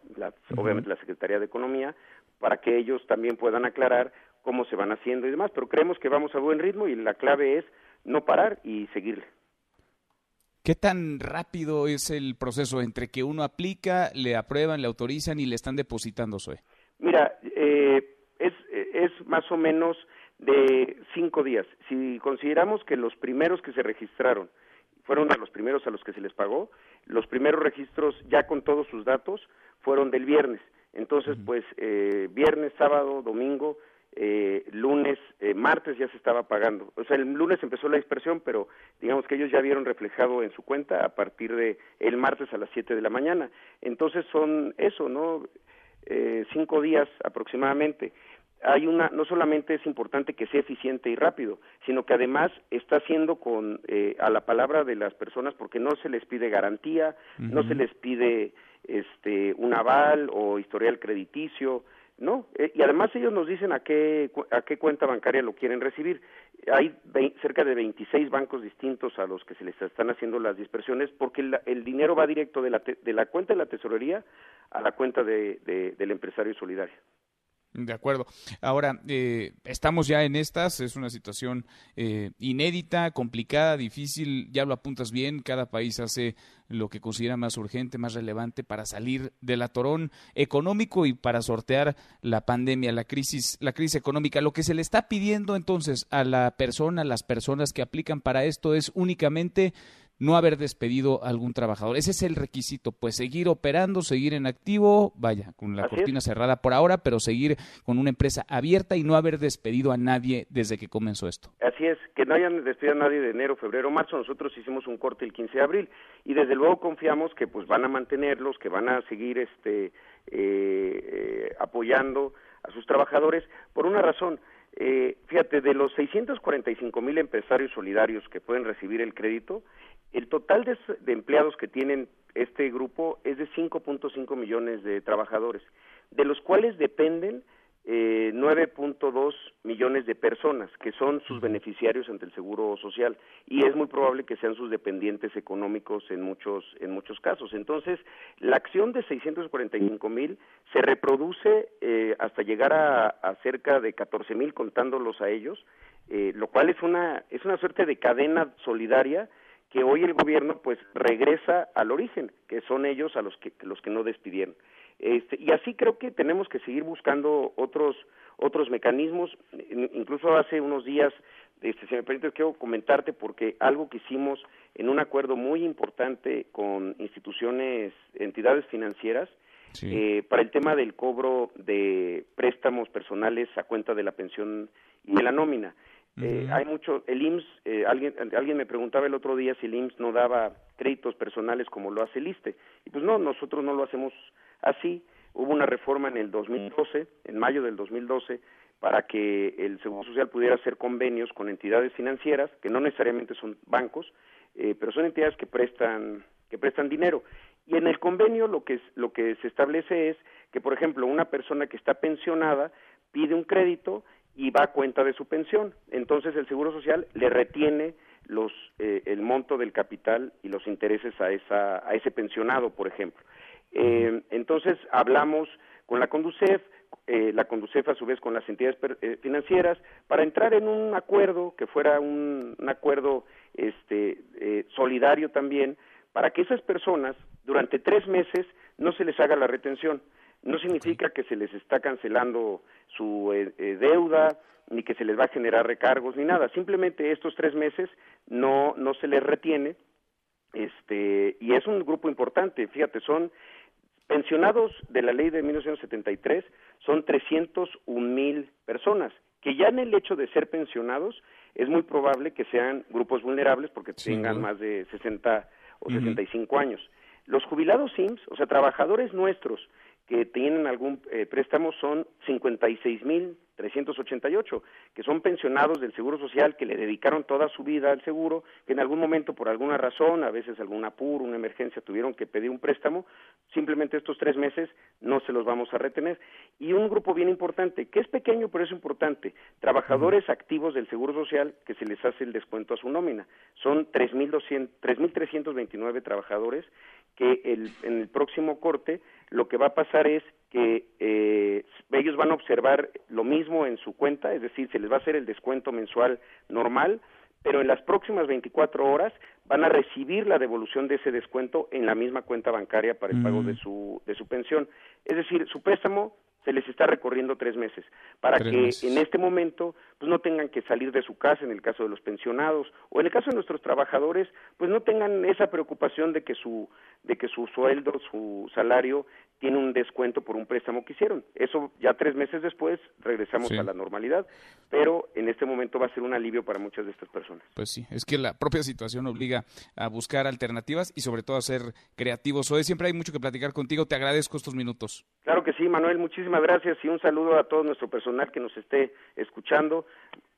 obviamente la Secretaría de Economía, para que ellos también puedan aclarar cómo se van haciendo y demás, pero creemos que vamos a buen ritmo y la clave es no parar y seguirle. ¿Qué tan rápido es el proceso entre que uno aplica, le aprueban, le autorizan y le están depositando, Zoe? Mira, eh, es, es más o menos de cinco días. Si consideramos que los primeros que se registraron fueron de los primeros a los que se les pagó, los primeros registros ya con todos sus datos fueron del viernes. Entonces, pues eh, viernes, sábado, domingo, eh, lunes, eh, martes ya se estaba pagando. O sea, el lunes empezó la dispersión, pero digamos que ellos ya vieron reflejado en su cuenta a partir de el martes a las 7 de la mañana. Entonces son eso, ¿no? Eh, cinco días aproximadamente. Hay una, no solamente es importante que sea eficiente y rápido, sino que además está haciendo con eh, a la palabra de las personas porque no se les pide garantía, no se les pide este un aval o historial crediticio, no, eh, y además ellos nos dicen a qué, a qué cuenta bancaria lo quieren recibir. Hay cerca de 26 bancos distintos a los que se les están haciendo las dispersiones porque el, dinero va directo de la, de la cuenta de la tesorería a la cuenta de, del empresario solidario. De acuerdo. Ahora, eh, estamos ya en estas, es una situación eh, inédita, complicada, difícil, ya lo apuntas bien, cada país hace lo que considera más urgente, más relevante para salir del atorón económico y para sortear la pandemia, la crisis, la crisis económica. Lo que se le está pidiendo entonces a la persona, a las personas que aplican para esto es únicamente no haber despedido a algún trabajador. Ese es el requisito, pues seguir operando, seguir en activo, vaya, con la cortina cerrada por ahora, pero seguir con una empresa abierta y no haber despedido a nadie desde que comenzó esto. Así es, que no hayan despedido a nadie de enero, febrero, marzo. Nosotros hicimos un corte el 15 de abril y desde luego confiamos que pues van a mantenerlos, que van a seguir este eh, eh, apoyando a sus trabajadores por una razón. Eh, fíjate, de los 645 mil empresarios solidarios que pueden recibir el crédito, el total de, empleados que tienen este grupo es de 5.5 millones de trabajadores, de los cuales dependen eh, 9.2 millones de personas que son sus beneficiarios ante el Seguro Social y es muy probable que sean sus dependientes económicos en muchos en muchos casos. Entonces, la acción de 645 mil se reproduce eh, hasta llegar a, a, cerca de 14 mil contándolos a ellos, eh, lo cual es una es una suerte de cadena solidaria que hoy el gobierno pues regresa al origen, que son ellos a los que los que no despidieron. Este, y así creo que tenemos que seguir buscando otros otros mecanismos. Incluso hace unos días, este, si me permites, quiero comentarte porque algo que hicimos en un acuerdo muy importante con instituciones, entidades financieras, eh, para el tema del cobro de préstamos personales a cuenta de la pensión y de la nómina. Eh, hay mucho, el IMSS, eh, alguien, alguien me preguntaba el otro día si el IMSS no daba créditos personales como lo hace el ISTE. Y pues no, nosotros no lo hacemos así. Hubo una reforma en el 2012, en mayo del 2012, para que el Seguro Social pudiera hacer convenios con entidades financieras, que no necesariamente son bancos, eh, pero son entidades que prestan, que prestan dinero. Y en el convenio lo que, lo que se establece es que, por ejemplo, una persona que está pensionada pide un crédito y va a cuenta de su pensión. Entonces el Seguro Social le retiene los, eh, el monto del capital y los intereses a, esa, a ese pensionado, por ejemplo. Eh, entonces hablamos con la Conducef, eh, la Conducef a su vez con las entidades financieras, para entrar en un acuerdo que fuera un, acuerdo este, solidario también, para que esas personas durante tres meses no se les haga la retención. No significa que se les está cancelando su eh, eh, deuda, ni que se les va a generar recargos, ni nada. Simplemente estos tres meses no, no se les retiene. Este y es un grupo importante, fíjate, son pensionados de la ley de 1973 son 301 mil personas que ya en el hecho de ser pensionados es muy probable que sean grupos vulnerables porque tengan más de 60 o 65 años. Los jubilados SIMS, o sea, trabajadores nuestros que tienen algún eh, préstamo son 56 mil 388, que son pensionados del Seguro Social que le dedicaron toda su vida al seguro, que en algún momento por alguna razón, a veces algún apuro, una emergencia, tuvieron que pedir un préstamo, simplemente estos tres meses no se los vamos a retener. Y un grupo bien importante, que es pequeño pero es importante, trabajadores activos del Seguro Social que se les hace el descuento a su nómina. Son 3.329 trabajadores que el, en el próximo corte lo que va a pasar es que eh, ellos van a observar lo mismo en su cuenta, es decir, se les va a hacer el descuento mensual normal, pero en las próximas 24 horas van a recibir la devolución de ese descuento en la misma cuenta bancaria para el pago de mm. su, de su pensión. Es decir, su préstamo se les está recorriendo tres meses para que en este momento pues no tengan que salir de su casa en el caso de los pensionados o en el caso de nuestros trabajadores pues no tengan esa preocupación de que su de que su sueldo su salario tiene un descuento por un préstamo que hicieron. Eso ya tres meses después regresamos a la normalidad pero en este momento va a ser un alivio para muchas de estas personas. Pues sí es que la propia situación obliga a buscar alternativas y sobre todo a ser creativos. Hoy siempre hay mucho que platicar contigo te agradezco estos minutos. Claro que sí Manuel muchísimas gracias y un saludo a todo nuestro personal que nos esté escuchando,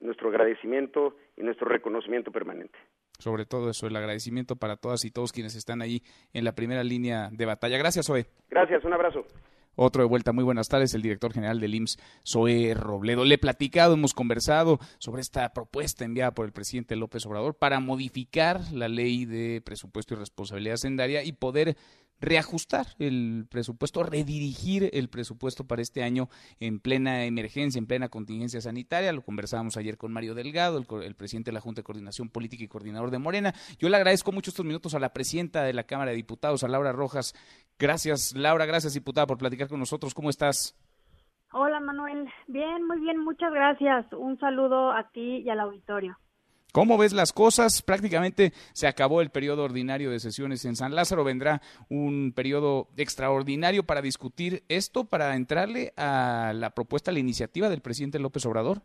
nuestro agradecimiento y nuestro reconocimiento permanente. Sobre todo eso, el agradecimiento para todas y todos quienes están ahí en la primera línea de batalla. Gracias, Zoe. Gracias, un abrazo. Otro de vuelta, muy buenas tardes, el director general del IMSS, Zoe Robledo. Le he platicado, hemos conversado sobre esta propuesta enviada por el presidente López Obrador para modificar la ley de presupuesto y responsabilidad hacendaria y poder reajustar el presupuesto, redirigir el presupuesto para este año en plena emergencia, en plena contingencia sanitaria. Lo conversábamos ayer con Mario Delgado, el, presidente de la Junta de Coordinación Política y coordinador de Morena. Yo le agradezco mucho estos minutos a la presidenta de la Cámara de Diputados, a Laura Rojas. Gracias, Laura, gracias, diputada, por platicar con nosotros. ¿Cómo estás? Hola, Manuel. Bien, muy bien, muchas gracias. Un saludo a ti y al auditorio. ¿Cómo ves las cosas? Prácticamente se acabó el periodo ordinario de sesiones en San Lázaro. Vendrá un periodo extraordinario para discutir esto, para entrarle a la propuesta, a la iniciativa del presidente López Obrador.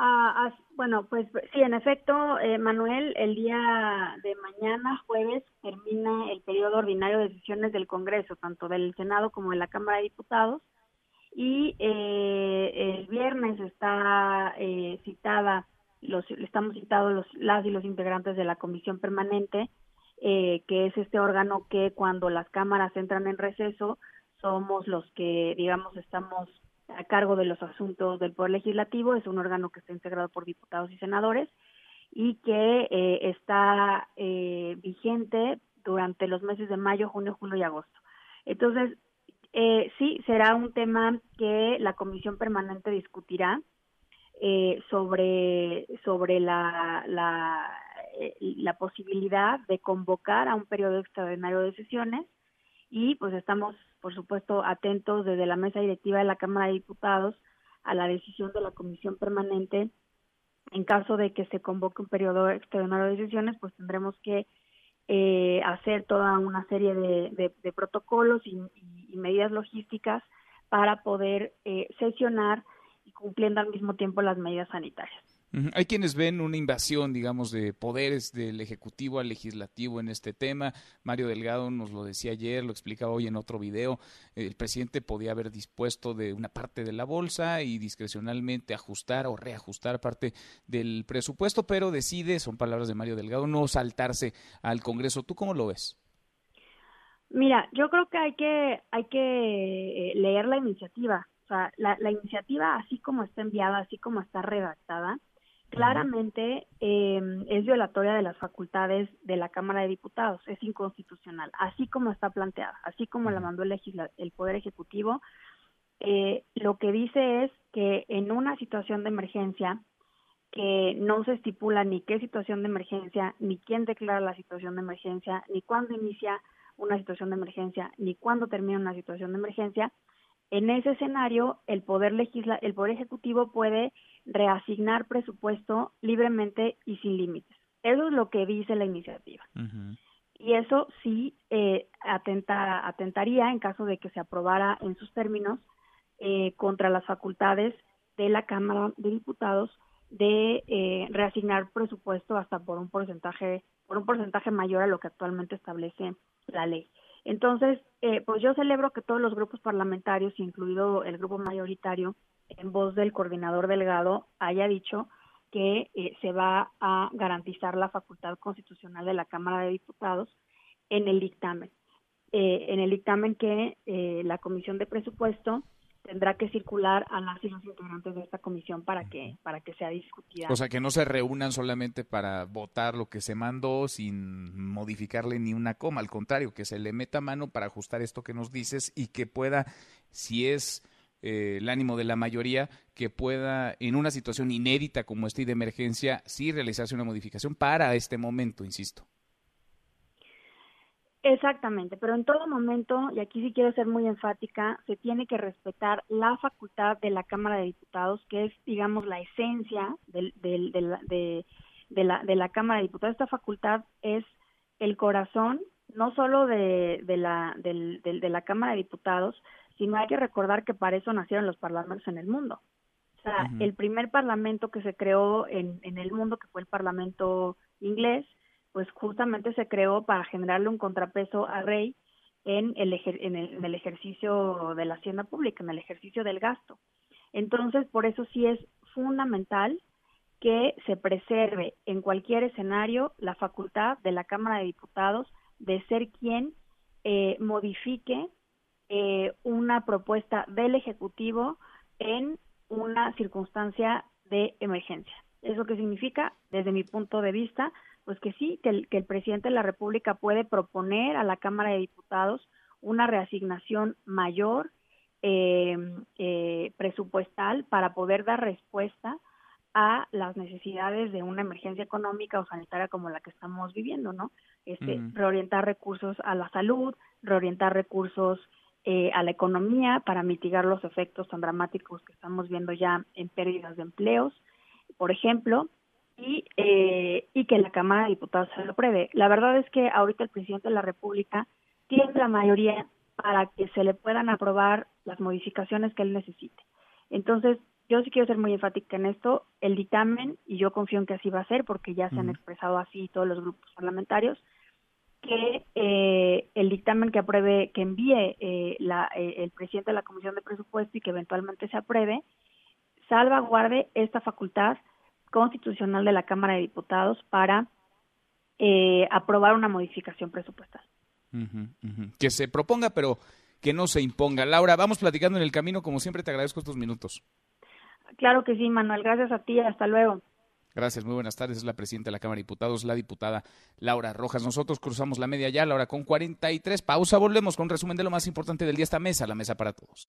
Ah, bueno, pues sí, en efecto, eh, Manuel, el día de mañana, jueves, termina el periodo ordinario de sesiones del Congreso, tanto del Senado como de la Cámara de Diputados. Y eh, el viernes está eh, citada los, estamos citados los, las y los integrantes de la comisión permanente, eh, que es este órgano que cuando las cámaras entran en receso, somos los que, digamos, estamos a cargo de los asuntos del Poder Legislativo, es un órgano que está integrado por diputados y senadores y que eh, está eh, vigente durante los meses de mayo, junio, julio y agosto. Entonces, eh, sí, será un tema que la comisión permanente discutirá eh, sobre, sobre la, eh, la posibilidad de convocar a un periodo extraordinario de sesiones y pues estamos, por supuesto, atentos desde la mesa directiva de la Cámara de Diputados a la decisión de la Comisión Permanente. En caso de que se convoque un periodo extraordinario de sesiones, pues tendremos que eh, hacer toda una serie de, de, protocolos y, y, medidas logísticas para poder eh, sesionar cumpliendo al mismo tiempo las medidas sanitarias. Hay quienes ven una invasión, digamos, de poderes del Ejecutivo al Legislativo en este tema. Mario Delgado nos lo decía ayer, lo explicaba hoy en otro video. El presidente podía haber dispuesto de una parte de la bolsa y discrecionalmente ajustar o reajustar parte del presupuesto, pero decide, son palabras de Mario Delgado, no saltarse al Congreso. ¿Tú cómo lo ves? Mira, yo creo que hay que, hay que eh, leer la iniciativa sea, la, iniciativa, así como está enviada, así como está redactada, claramente eh, es violatoria de las facultades de la Cámara de Diputados, es inconstitucional, así como está planteada, así como la mandó el, el Poder Ejecutivo. Eh, lo que dice es que en una situación de emergencia, que no se estipula ni qué situación de emergencia, ni quién declara la situación de emergencia, ni cuándo inicia una situación de emergencia, ni cuándo termina una situación de emergencia, en ese escenario, el poder legisla el poder ejecutivo puede reasignar presupuesto libremente y sin límites. Eso es lo que dice la iniciativa. Y eso sí eh, atenta, atentaría, en caso de que se aprobara en sus términos, eh, contra las facultades de la Cámara de Diputados de eh, reasignar presupuesto hasta por un porcentaje por un porcentaje mayor a lo que actualmente establece la ley. Entonces, eh, pues yo celebro que todos los grupos parlamentarios, incluido el grupo mayoritario, en voz del coordinador Delgado, haya dicho que eh, se va a garantizar la facultad constitucional de la Cámara de Diputados en el dictamen. Eh, en el dictamen que la Comisión de Presupuesto tendrá que circular a las y los integrantes de esta comisión para que para que sea discutida. O sea, que no se reúnan solamente para votar lo que se mandó sin modificarle ni una coma, al contrario, que se le meta mano para ajustar esto que nos dices y que pueda, si es eh, el ánimo de la mayoría, que pueda, en una situación inédita como esta y de emergencia, sí realizarse una modificación para este momento, insisto. Exactamente, pero en todo momento, y aquí sí quiero ser muy enfática, se tiene que respetar la facultad de la Cámara de Diputados, que es, digamos, la esencia del, del, de, la, de la Cámara de Diputados. Esta facultad es el corazón, no solo de, de, la, del, de la Cámara de Diputados, sino hay que recordar que para eso nacieron los parlamentos en el mundo. O sea, el primer parlamento que se creó en, en el mundo, que fue el Parlamento inglés, pues justamente se creó para generarle un contrapeso al rey en el, en el, ejercicio de la hacienda pública, en el ejercicio del gasto. Entonces, por eso sí es fundamental que se preserve en cualquier escenario la facultad de la Cámara de Diputados de ser quien eh, modifique eh, una propuesta del Ejecutivo en una circunstancia de emergencia. ¿Eso qué significa? Desde mi punto de vista, pues que sí, que el, que el presidente de la República puede proponer a la Cámara de Diputados una reasignación mayor eh, eh, presupuestal para poder dar respuesta a las necesidades de una emergencia económica o sanitaria como la que estamos viviendo, ¿no? Este, reorientar recursos a la salud, reorientar recursos eh, a la economía para mitigar los efectos tan dramáticos que estamos viendo ya en pérdidas de empleos, por ejemplo, y, eh, y que la Cámara de Diputados se lo apruebe. La verdad es que ahorita el presidente de la República tiene la mayoría para que se le puedan aprobar las modificaciones que él necesite. Entonces, yo sí quiero ser muy enfática en esto, el dictamen, y yo confío en que así va a ser, porque ya se han expresado así todos los grupos parlamentarios, que eh, el dictamen que apruebe, que envíe eh, la, eh, el presidente de la Comisión de Presupuesto y que eventualmente se apruebe, salvaguarde esta facultad constitucional de la Cámara de Diputados para eh, aprobar una modificación presupuestal. Que se proponga, pero que no se imponga. Laura, vamos platicando en el camino. Como siempre, te agradezco estos minutos. Claro que sí, Manuel. Gracias a ti. Hasta luego. Gracias, muy buenas tardes. Es la presidenta de la Cámara de Diputados, la diputada Laura Rojas. Nosotros cruzamos la media ya, la hora con 43. Pausa, volvemos con un resumen de lo más importante del día. Esta mesa, la mesa para todos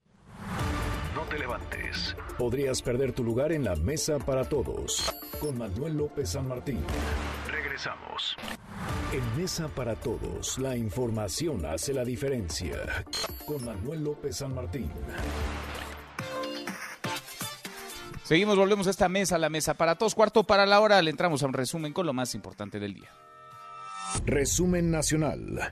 te levantes. Podrías perder tu lugar en la mesa para todos. Con Manuel López San Martín. Regresamos. En Mesa para Todos, la información hace la diferencia. Con Manuel López San Martín. Seguimos, volvemos a esta mesa, la mesa para todos. Cuarto para la hora, le entramos a un resumen con lo más importante del día. Resumen nacional.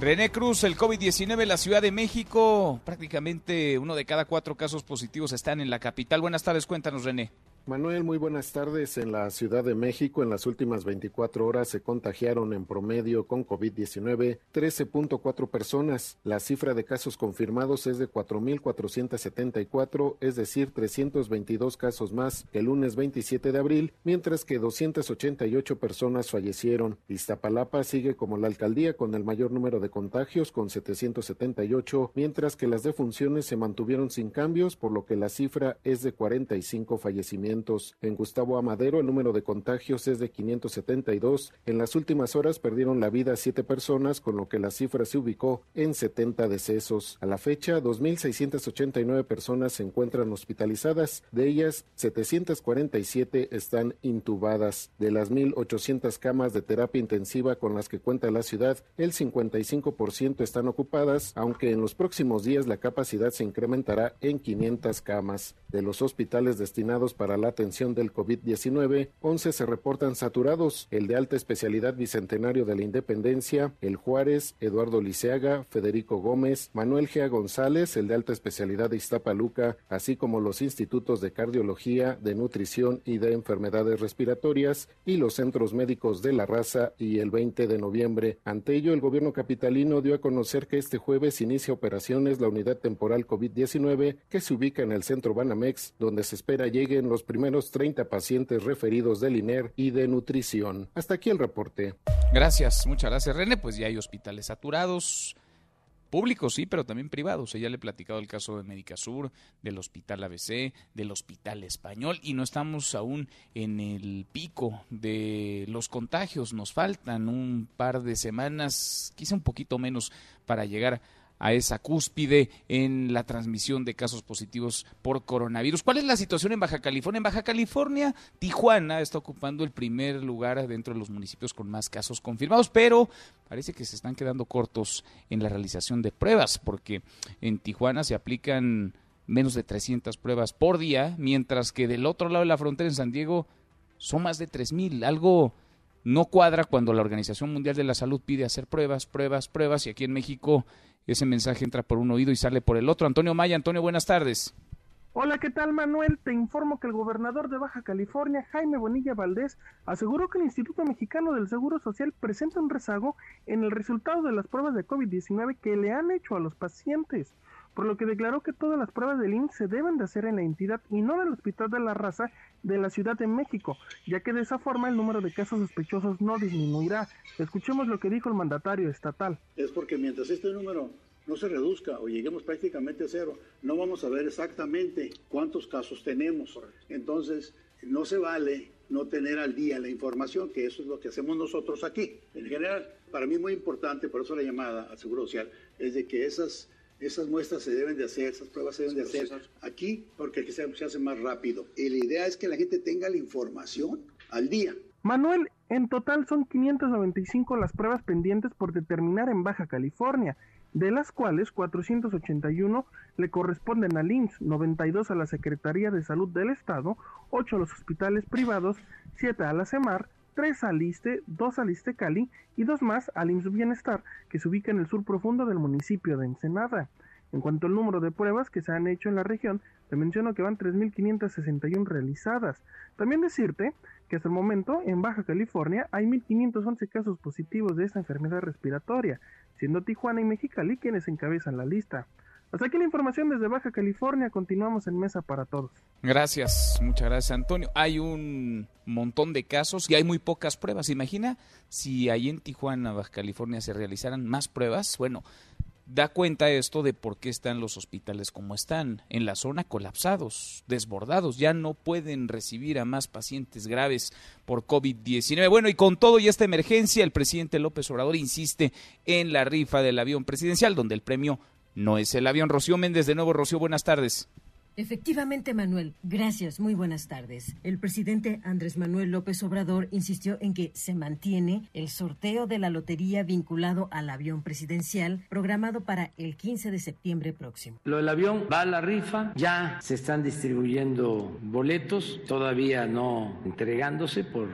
René Cruz, el COVID-19 en la Ciudad de México, prácticamente uno de cada cuatro casos positivos están en la capital. Buenas tardes, cuéntanos René. Manuel, muy buenas tardes. En la Ciudad de México, en las últimas 24 horas se contagiaron en promedio con COVID-19 13.4 personas. La cifra de casos confirmados es de 4.474, es decir, 322 casos más el lunes 27 de abril, mientras que 288 personas fallecieron. Iztapalapa sigue como la alcaldía con el mayor número de contagios, con 778, mientras que las defunciones se mantuvieron sin cambios, por lo que la cifra es de 45 fallecimientos. En Gustavo Amadero el número de contagios es de 572. En las últimas horas perdieron la vida siete personas, con lo que la cifra se ubicó en 70 decesos. A la fecha, 2.689 personas se encuentran hospitalizadas. De ellas, 747 están intubadas. De las 1.800 camas de terapia intensiva con las que cuenta la ciudad, el 55% están ocupadas, aunque en los próximos días la capacidad se incrementará en 500 camas. De los hospitales destinados para la atención del COVID-19, 11 se reportan saturados, el de alta especialidad Bicentenario de la Independencia, el Juárez, Eduardo Liceaga, Federico Gómez, Manuel Gea González, el de alta especialidad de Iztapaluca, así como los institutos de cardiología, de nutrición y de enfermedades respiratorias y los centros médicos de la raza y el 20 de noviembre. Ante ello, el gobierno capitalino dio a conocer que este jueves inicia operaciones la unidad temporal COVID-19 que se ubica en el centro Banamex, donde se espera lleguen los primeros 30 pacientes referidos del INER y de nutrición. Hasta aquí el reporte. Gracias, muchas gracias René. Pues ya hay hospitales saturados, públicos, sí, pero también privados. Ya le he platicado el caso de Médica Sur, del Hospital ABC, del Hospital Español y no estamos aún en el pico de los contagios. Nos faltan un par de semanas, quizá un poquito menos, para llegar a esa cúspide en la transmisión de casos positivos por coronavirus. ¿Cuál es la situación en Baja California? En Baja California, Tijuana está ocupando el primer lugar dentro de los municipios con más casos confirmados, pero parece que se están quedando cortos en la realización de pruebas, porque en Tijuana se aplican menos de 300 pruebas por día, mientras que del otro lado de la frontera en San Diego son más de 3.000, algo no cuadra cuando la Organización Mundial de la Salud pide hacer pruebas, pruebas, pruebas, y aquí en México ese mensaje entra por un oído y sale por el otro. Antonio Maya, Antonio, buenas tardes. Hola, ¿qué tal Manuel? Te informo que el gobernador de Baja California, Jaime Bonilla Valdés, aseguró que el Instituto Mexicano del Seguro Social presenta un rezago en el resultado de las pruebas de COVID-19 que le han hecho a los pacientes por lo que declaró que todas las pruebas del IMSS se deben de hacer en la entidad y no en el Hospital de la Raza de la Ciudad de México, ya que de esa forma el número de casos sospechosos no disminuirá. Escuchemos lo que dijo el mandatario estatal. Es porque mientras este número no se reduzca o lleguemos prácticamente a cero, no vamos a ver exactamente cuántos casos tenemos. Entonces, no se vale no tener al día la información, que eso es lo que hacemos nosotros aquí. En general, para mí muy importante, por eso la llamada al Seguro Social, es de que esas esas muestras se deben de hacer, esas pruebas se deben de hacer aquí porque aquí se, se hace más rápido. Y la idea es que la gente tenga la información al día. Manuel, en total son 595 las pruebas pendientes por determinar en Baja California, de las cuales 481 le corresponden al IMSS, 92 a la Secretaría de Salud del Estado, 8 a los hospitales privados, 7 a la CEMAR, tres al ISTE, dos al ISTE Cali y dos más al IMSS Bienestar, que se ubica en el sur profundo del municipio de Ensenada. En cuanto al número de pruebas que se han hecho en la región, te menciono que van 3.561 realizadas. También decirte que hasta el momento en Baja California hay 1.511 casos positivos de esta enfermedad respiratoria, siendo Tijuana y Mexicali quienes encabezan la lista. Hasta aquí la información desde Baja California. Continuamos en Mesa para Todos. Gracias, muchas gracias Antonio. Hay un montón de casos y hay muy pocas pruebas. Imagina si ahí en Tijuana, Baja California, se realizaran más pruebas. Bueno, da cuenta esto de por qué están los hospitales como están, en la zona colapsados, desbordados, ya no pueden recibir a más pacientes graves por COVID-19. Bueno, y con todo y esta emergencia, el presidente López Obrador insiste en la rifa del avión presidencial, donde el premio no es el avión. Rocío Méndez, de nuevo, Rocío, buenas tardes. Efectivamente, Manuel. Gracias. Muy buenas tardes. El presidente Andrés Manuel López Obrador insistió en que se mantiene el sorteo de la lotería vinculado al avión presidencial programado para el 15 de septiembre próximo. Lo del avión va a la rifa, ya se están distribuyendo boletos, todavía no entregándose por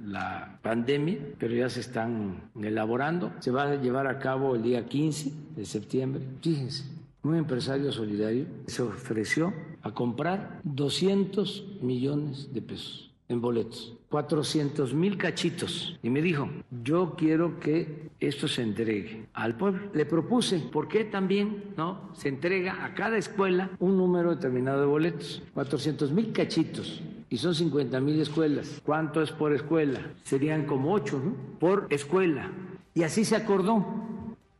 la pandemia, pero ya se están elaborando. Se va a llevar a cabo el día 15 de septiembre. Fíjense, un empresario solidario se ofreció a comprar 200 millones de pesos en boletos, 400 mil cachitos. Y me dijo, yo quiero que esto se entregue al pueblo. Le propuse, ¿por qué también no se entrega a cada escuela un número determinado de boletos? 400 mil cachitos. Y son 50 mil escuelas. ¿Cuánto es por escuela? Serían como 8, ¿no? Por escuela. Y así se acordó.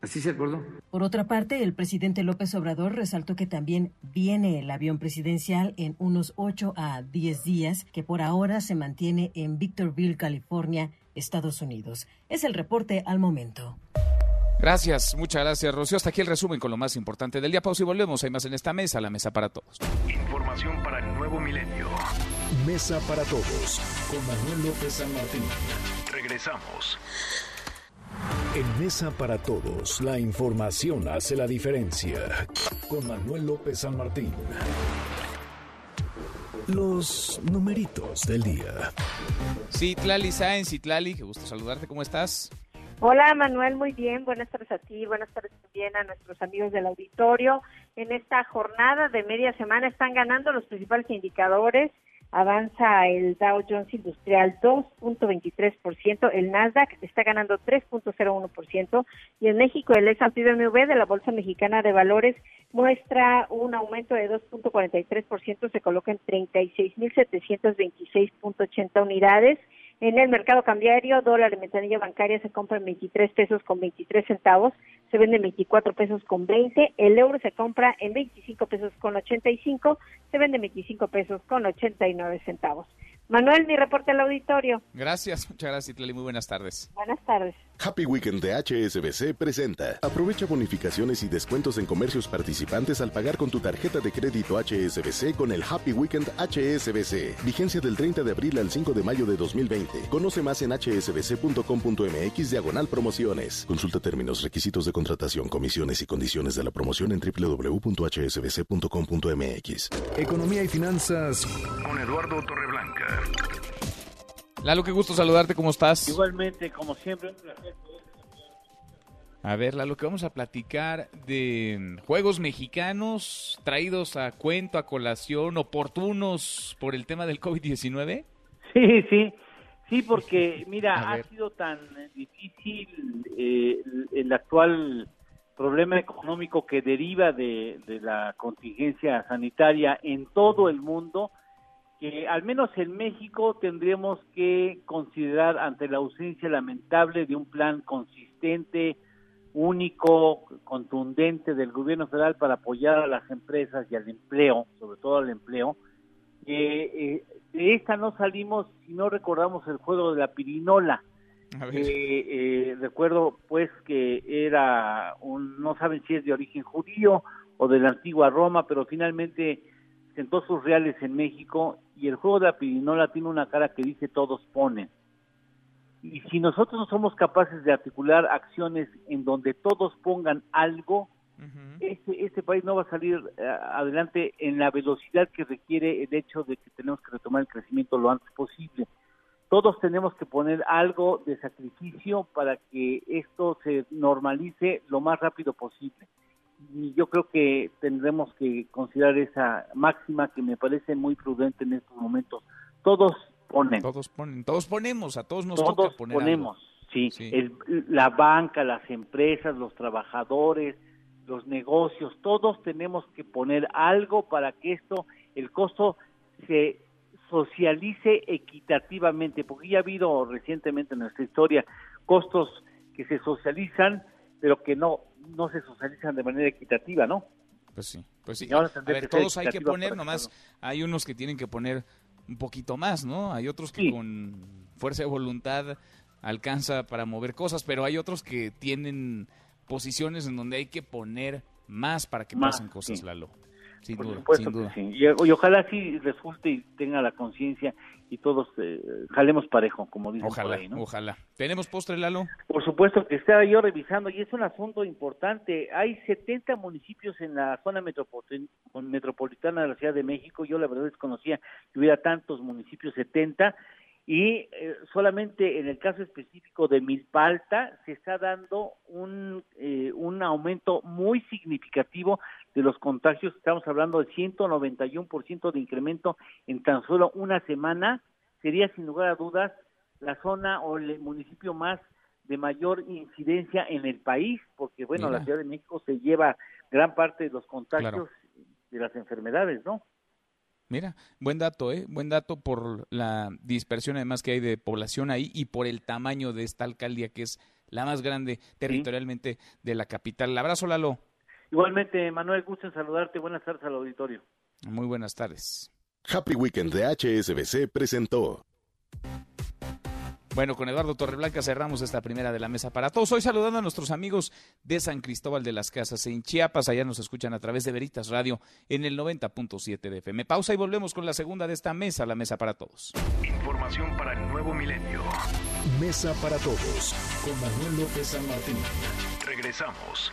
Así se acordó. Por otra parte, el presidente López Obrador resaltó que también viene el avión presidencial en unos 8 a 10 días, que por ahora se mantiene en Victorville, California, Estados Unidos. Es el reporte al momento. Gracias, muchas gracias, Rocío. Hasta aquí el resumen con lo más importante del día. Pausa y volvemos. Hay más en esta mesa, la mesa para todos. Información para el nuevo milenio. Mesa para todos, con Manuel López San Martín. Regresamos. En Mesa para Todos, la información hace la diferencia. Con Manuel López San Martín. Los numeritos del día. Citlali Sáenz, Citlali, qué gusto saludarte, ¿cómo estás? Hola Manuel, muy bien, buenas tardes a ti, buenas tardes también a nuestros amigos del auditorio. En esta jornada de media semana están ganando los principales indicadores avanza el Dow Jones Industrial 2.23%, el Nasdaq está ganando 3.01% y en México el S&P BMW de la Bolsa Mexicana de Valores muestra un aumento de 2.43%, se coloca en 36.726.80 unidades. En el mercado cambiario, dólar de ventanilla bancaria se compra en 23 pesos con 23 centavos, se vende en 24 pesos con 20, el euro se compra en 25 pesos con 85, se vende en 25 pesos con 89 centavos. Manuel, mi reporte al auditorio. Gracias, muchas gracias, Itlali. Muy buenas tardes. Buenas tardes. Happy Weekend de HSBC presenta. Aprovecha bonificaciones y descuentos en comercios participantes al pagar con tu tarjeta de crédito HSBC con el Happy Weekend HSBC. Vigencia del 30 de abril al 5 de mayo de 2020. Conoce más en hsbc.com.mx diagonal promociones. Consulta términos, requisitos de contratación, comisiones y condiciones de la promoción en www.hsbc.com.mx. Economía y finanzas con Eduardo Torreblanca. Lalo, qué gusto saludarte, ¿cómo estás? Igualmente, como siempre, un placer. A ver, Lalo, que vamos a platicar de juegos mexicanos traídos a cuento, a colación, oportunos por el tema del COVID-19. Sí, sí, sí, porque mira, ha sido tan difícil eh, el actual problema económico que deriva de, de la contingencia sanitaria en todo el mundo que al menos en México tendríamos que considerar ante la ausencia lamentable de un plan consistente, único, contundente del gobierno federal para apoyar a las empresas y al empleo, sobre todo al empleo. Eh, de esta no salimos si no recordamos el juego de la pirinola. Eh, recuerdo pues que era un, no saben si es de origen judío o de la antigua Roma, pero finalmente sentó sus reales en México y el juego de la pirinola tiene una cara que dice todos ponen. Y si nosotros no somos capaces de articular acciones en donde todos pongan algo, este, este país no va a salir eh, adelante en la velocidad que requiere el hecho de que tenemos que retomar el crecimiento lo antes posible. Todos tenemos que poner algo de sacrificio para que esto se normalice lo más rápido posible y yo creo que tendremos que considerar esa máxima que me parece muy prudente en estos momentos. Todos ponen. Todos ponen, todos ponemos, a todos nos todos toca poner ponemos, sí. la banca, las empresas, los trabajadores, los negocios, todos tenemos que poner algo para que esto, el costo se socialice equitativamente, porque ya ha habido recientemente en nuestra historia costos que se socializan, pero que no no se socializan de manera equitativa, ¿no? Pues sí, pues sí. A ver, todos hay que poner, nomás hay unos que tienen que poner un poquito más, ¿no? Hay otros que con fuerza de voluntad alcanza para mover cosas, pero hay otros que tienen posiciones en donde hay que poner más para que pasen cosas, Lalo. Sin duda, sin duda. Y, ojalá sí resulte y tenga la conciencia y todos eh, jalemos parejo, como dicen ojalá, ¿no? Ojalá. ¿Tenemos postre, Lalo? Por supuesto que estaba yo revisando y es un asunto importante. Hay 70 municipios en la zona metropolitana de la Ciudad de México. Yo la verdad desconocía que hubiera tantos municipios, 70 y eh, solamente en el caso específico de Milpalta se está dando un, eh, un aumento muy significativo de los contagios, estamos hablando de 191% de incremento en tan solo una semana, sería sin lugar a dudas la zona o el municipio más de mayor incidencia en el país, porque bueno, la Ciudad de México se lleva gran parte de los contagios de las enfermedades, ¿no? Mira, buen dato, ¿eh? Buen dato por la dispersión además que hay de población ahí y por el tamaño de esta alcaldía que es la más grande territorialmente de la capital. Abrazo, Lalo. Igualmente, Manuel, gusto en saludarte. Buenas tardes al auditorio. Muy buenas tardes. Happy Weekend de HSBC presentó. Bueno, con Eduardo Torreblanca cerramos esta primera de la mesa para todos. Hoy saludando a nuestros amigos de San Cristóbal de las Casas en Chiapas. Allá nos escuchan a través de Veritas Radio en el 90.7 de FM. Pausa y volvemos con la segunda de esta mesa, la mesa para todos. Información para el nuevo milenio. Mesa para todos con Manuel López San Martín. Regresamos.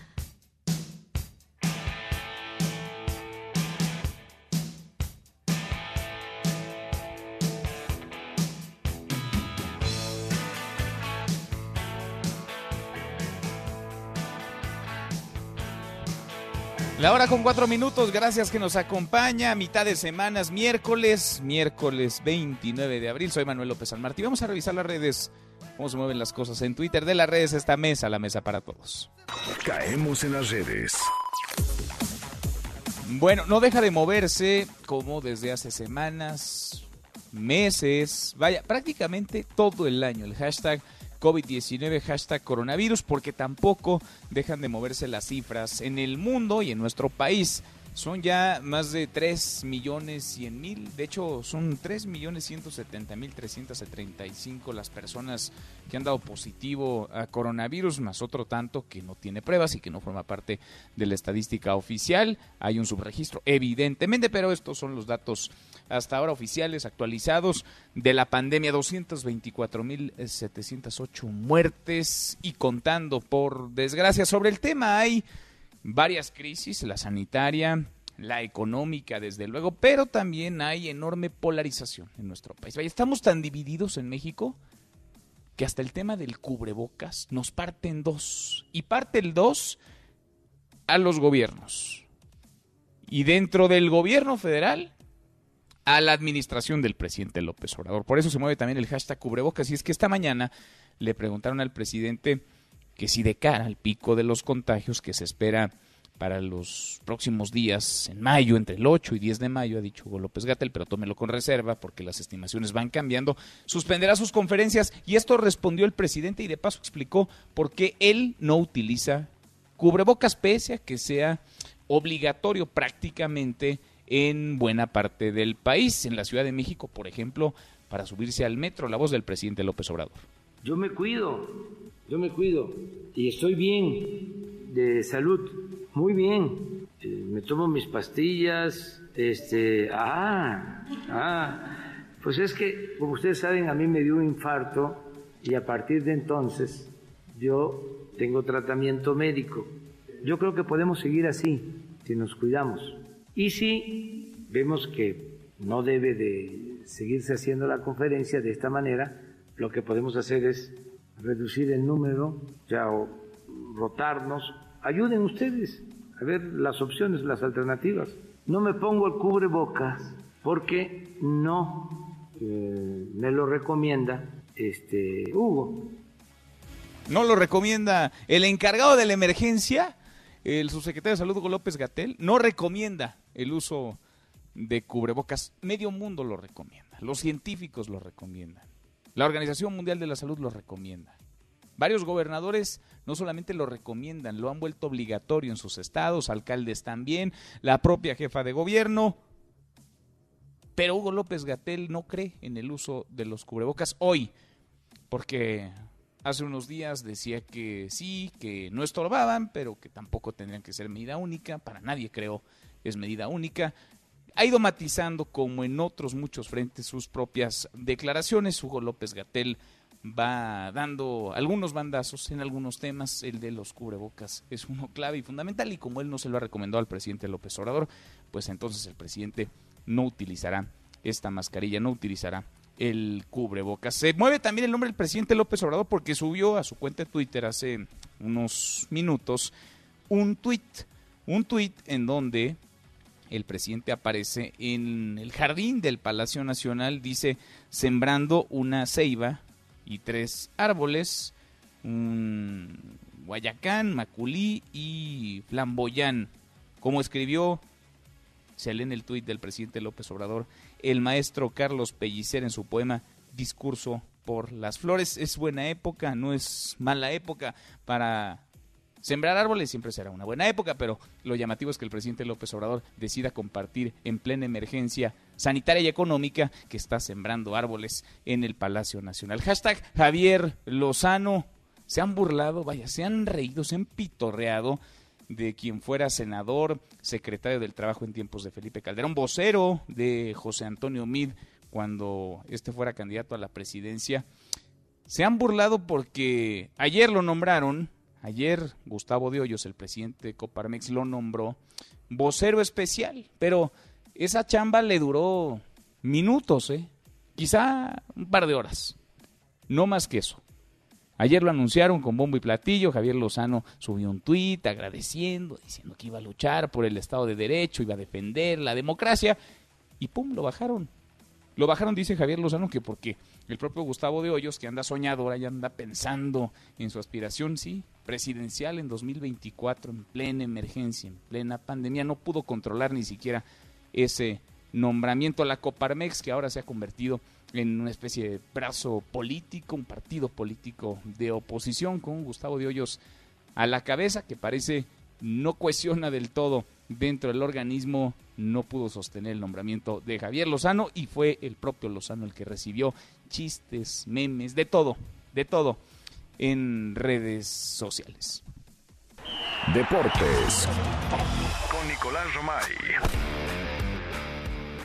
La hora con cuatro minutos, gracias que nos acompaña. Mitad de semanas, miércoles, miércoles 29 de abril. Soy Manuel López San Martín. Vamos a revisar las redes, cómo se mueven las cosas en Twitter de las redes, esta mesa, la mesa para todos. Caemos en las redes. Bueno, no deja de moverse como desde hace semanas, meses, vaya, prácticamente todo el año. El hashtag COVID-19, hashtag coronavirus, porque tampoco dejan de moverse las cifras en el mundo y en nuestro país. Son ya más de 3 millones 100 mil, de hecho son 3 millones 170 mil 335 las personas que han dado positivo a coronavirus, más otro tanto que no tiene pruebas y que no forma parte de la estadística oficial. Hay un subregistro, evidentemente, pero estos son los datos hasta ahora oficiales actualizados de la pandemia. 224.708 muertes y contando por desgracia. Sobre el tema hay varias crisis, la sanitaria, la económica, desde luego, pero también hay enorme polarización en nuestro país. Estamos tan divididos en México que hasta el tema del cubrebocas nos parte en dos. Y parte el dos a los gobiernos. Y dentro del gobierno federal a la administración del presidente López Obrador. Por eso se mueve también el hashtag cubrebocas. Y es que esta mañana le preguntaron al presidente que si de cara al pico de los contagios que se espera para los próximos días, en mayo, entre el 8 y 10 de mayo, ha dicho Hugo López Gatel, pero tómelo con reserva porque las estimaciones van cambiando, suspenderá sus conferencias y esto respondió el presidente y de paso explicó por qué él no utiliza cubrebocas pese a que sea obligatorio prácticamente en buena parte del país. En la Ciudad de México, por ejemplo, para subirse al metro, la voz del presidente López Obrador. Yo me cuido, yo me cuido y estoy bien de salud, muy bien. Eh, me tomo mis pastillas, este, ah, ah, pues es que, como ustedes saben, a mí me dio un infarto y a partir de entonces yo tengo tratamiento médico. Yo creo que podemos seguir así, si nos cuidamos. Y si vemos que no debe de seguirse haciendo la conferencia de esta manera, lo que podemos hacer es reducir el número, ya o rotarnos. Ayuden ustedes a ver las opciones, las alternativas. No me pongo el cubrebocas porque no eh, me lo recomienda este Hugo. No lo recomienda el encargado de la emergencia, el subsecretario de Salud Hugo López Gatel, no recomienda el uso de cubrebocas. Medio mundo lo recomienda, los científicos lo recomiendan, la Organización Mundial de la Salud lo recomienda. Varios gobernadores no solamente lo recomiendan, lo han vuelto obligatorio en sus estados, alcaldes también, la propia jefa de gobierno. Pero Hugo López Gatel no cree en el uso de los cubrebocas hoy, porque hace unos días decía que sí, que no estorbaban, pero que tampoco tendrían que ser medida única. Para nadie creo es medida única. Ha ido matizando, como en otros muchos frentes, sus propias declaraciones. Hugo López Gatel va dando algunos bandazos en algunos temas. El de los cubrebocas es uno clave y fundamental. Y como él no se lo ha recomendado al presidente López Obrador, pues entonces el presidente no utilizará esta mascarilla, no utilizará el cubrebocas. Se mueve también el nombre del presidente López Obrador porque subió a su cuenta de Twitter hace unos minutos un tuit, un tuit en donde el presidente aparece en el jardín del Palacio Nacional, dice, sembrando una ceiba y tres árboles, un Guayacán, Maculí y Flamboyán. Como escribió, se lee en el tuit del presidente López Obrador, el maestro Carlos Pellicer en su poema Discurso por las Flores. Es buena época, no es mala época para Sembrar árboles siempre será una buena época, pero lo llamativo es que el presidente López Obrador decida compartir en plena emergencia sanitaria y económica que está sembrando árboles en el Palacio Nacional. Hashtag Javier Lozano. Se han burlado, vaya, se han reído, se han pitorreado de quien fuera senador, secretario del Trabajo en tiempos de Felipe Calderón, vocero de José Antonio Mid cuando este fuera candidato a la presidencia Se han burlado porque ayer lo nombraron, ayer Gustavo de Hoyos, el presidente de Coparmex, lo nombró vocero especial, pero esa chamba le duró minutos, ¿eh? quizá un par de horas, no más que eso. Ayer lo anunciaron con bombo y platillo, Javier Lozano subió un tuit agradeciendo, diciendo que iba a luchar por el Estado de Derecho, iba a defender la democracia, y pum, lo bajaron. Lo bajaron, dice Javier Lozano, que porque el propio Gustavo de Hoyos, que anda soñador, ya anda pensando en su aspiración, sí, presidencial en 2024, en plena emergencia, en plena pandemia, no pudo controlar ni siquiera ese nombramiento. A la Coparmex, que ahora se ha convertido en una especie de brazo político, un partido político de oposición con Gustavo de Hoyos a la cabeza, que parece no cuestiona del todo dentro del organismo, no pudo sostener el nombramiento de Javier Lozano y fue el propio Lozano el que recibió chistes, memes, de todo, de todo en redes sociales. Deportes con Nicolás Romay.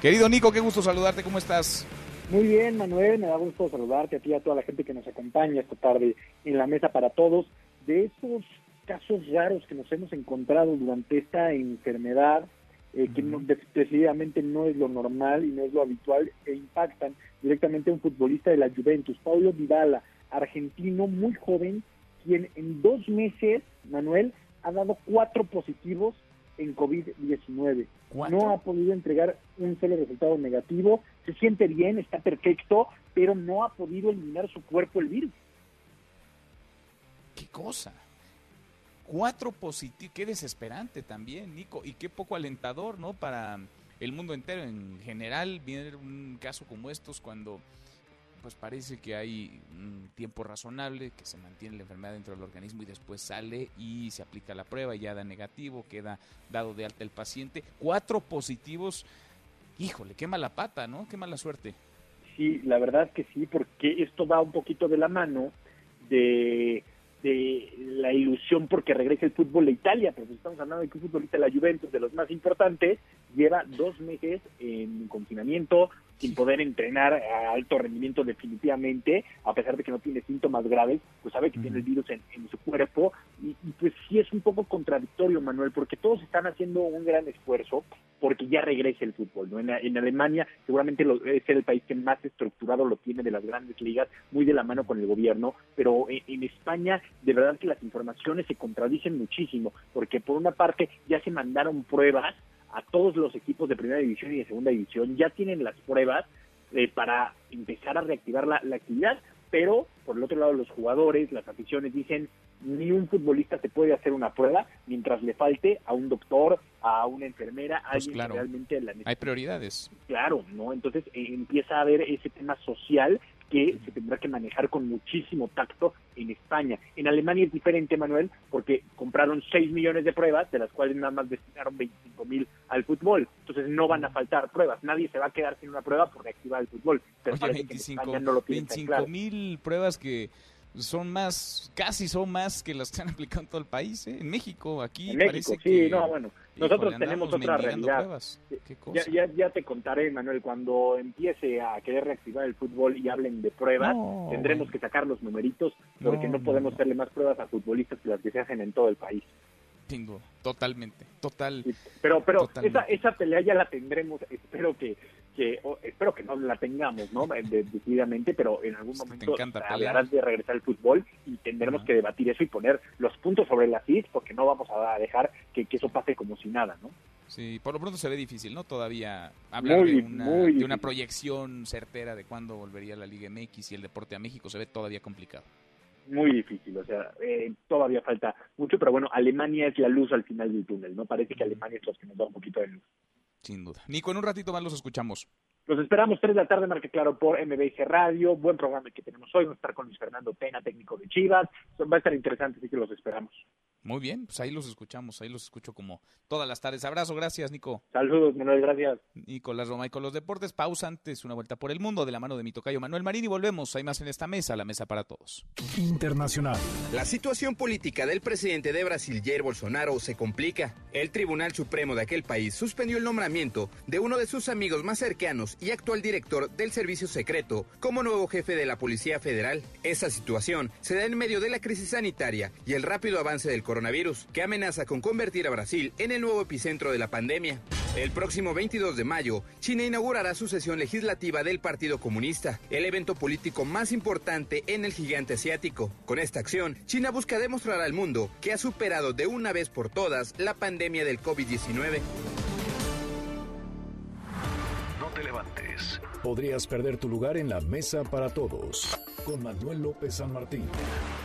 Querido Nico, qué gusto saludarte, ¿cómo estás? Muy bien, Manuel, me da gusto saludarte a ti y a toda la gente que nos acompaña esta tarde en la mesa para todos. De esos casos raros que nos hemos encontrado durante esta enfermedad, eh, que no, decididamente no es lo normal y no es lo habitual, e impactan directamente a un futbolista de la Juventus, Paulo Vidala, argentino muy joven, quien en dos meses, Manuel, ha dado cuatro positivos en COVID-19. No ha podido entregar un solo resultado negativo, se siente bien, está perfecto, pero no ha podido eliminar su cuerpo el virus. ¿Qué cosa? Cuatro positivos, qué desesperante también, Nico, y qué poco alentador, ¿no? Para el mundo entero en general, viene un caso como estos cuando pues parece que hay un tiempo razonable, que se mantiene la enfermedad dentro del organismo y después sale y se aplica la prueba y ya da negativo, queda dado de alta el paciente. Cuatro positivos, híjole, qué mala pata, ¿no? Qué mala suerte. Sí, la verdad que sí, porque esto va un poquito de la mano de de la ilusión porque regresa el fútbol de Italia, pero pues estamos hablando de que un futbolista de la Juventus, de los más importantes, lleva dos meses en confinamiento, sin poder entrenar a alto rendimiento definitivamente, a pesar de que no tiene síntomas graves, pues sabe que tiene el virus en, su cuerpo, y, pues sí es un poco contradictorio, Manuel, porque todos están haciendo un gran esfuerzo porque ya regrese el fútbol, ¿no? En, Alemania seguramente es el país que más estructurado lo tiene de las grandes ligas, muy de la mano con el gobierno, pero en España de verdad que las informaciones se contradicen muchísimo, porque por una parte ya se mandaron pruebas a todos los equipos de primera división y de segunda división, ya tienen las pruebas eh, para empezar a reactivar la, actividad, pero por el otro lado los jugadores, las aficiones dicen ni un futbolista se puede hacer una prueba mientras le falte a un doctor, a una enfermera, a pues alguien realmente la Hay prioridades. Claro, ¿no? Entonces eh, empieza a haber ese tema social que se tendrá que manejar con muchísimo tacto en España. En Alemania es diferente, Manuel, porque compraron 6 millones de pruebas, de las cuales nada más destinaron 25 mil al fútbol. Entonces no van a faltar pruebas. Nadie se va a quedar sin una prueba por reactivar el fútbol. Pero Oye, 25 mil pruebas que son más, casi son más que las que han aplicado en todo el país, ¿eh? en México, aquí en México, sí, no, bueno, nosotros tenemos otra realidad. Ya, ya, te contaré, Manuel, cuando empiece a querer reactivar el fútbol y hablen de pruebas, tendremos que sacar los numeritos porque no, podemos hacerle más pruebas a futbolistas que las que se hacen en todo el país. Tengo, totalmente, total. pero pero esa, esa pelea ya la tendremos, espero que que espero que no la tengamos, ¿no? Decididamente, pero en algún momento hablarás de regresar al fútbol y tendremos que debatir eso y poner los puntos sobre las is porque no vamos a dejar que, eso pase como si nada, ¿no? Sí, por lo pronto se ve difícil, ¿no? Todavía hablar de, una, de una proyección certera de cuándo volvería la Liga MX y el deporte a México se ve todavía complicado muy difícil, o sea, eh, todavía falta mucho, pero bueno, Alemania es la luz al final del túnel, ¿no? Parece que Alemania es los que nos da un poquito de luz. Sin duda. Nico, en un ratito más los escuchamos. Los esperamos 3 de la tarde, Marque Claro, por MBC Radio. Buen programa que tenemos hoy. Vamos a estar con Luis Fernando Pena, técnico de Chivas. Va a estar interesante, así que los esperamos. Muy bien, pues ahí los escuchamos, ahí los escucho como todas las tardes. Abrazo, gracias, Nico. Saludos, Manuel, gracias. Nicolás Roma y con los deportes. Pausa antes, una vuelta por el mundo de la mano de mi tocayo Manuel Marín y volvemos. Hay más en esta mesa, la mesa para todos. Internacional. La situación política del presidente de Brasil, Jair Bolsonaro, se complica. El Tribunal Supremo de aquel país suspendió el nombramiento de uno de sus amigos más cercanos y actual director del Servicio Secreto como nuevo jefe de la Policía Federal. Esa situación se da en medio de la crisis sanitaria y el rápido avance del coronavirus, que amenaza con convertir a Brasil en el nuevo epicentro de la pandemia. El próximo 22 de mayo, China inaugurará su sesión legislativa del Partido Comunista, el evento político más importante en el gigante asiático. Con esta acción, China busca demostrar al mundo que ha superado de una vez por todas la pandemia del COVID-19. No te levantes. Podrías perder tu lugar en la mesa para todos. Con Manuel López San Martín.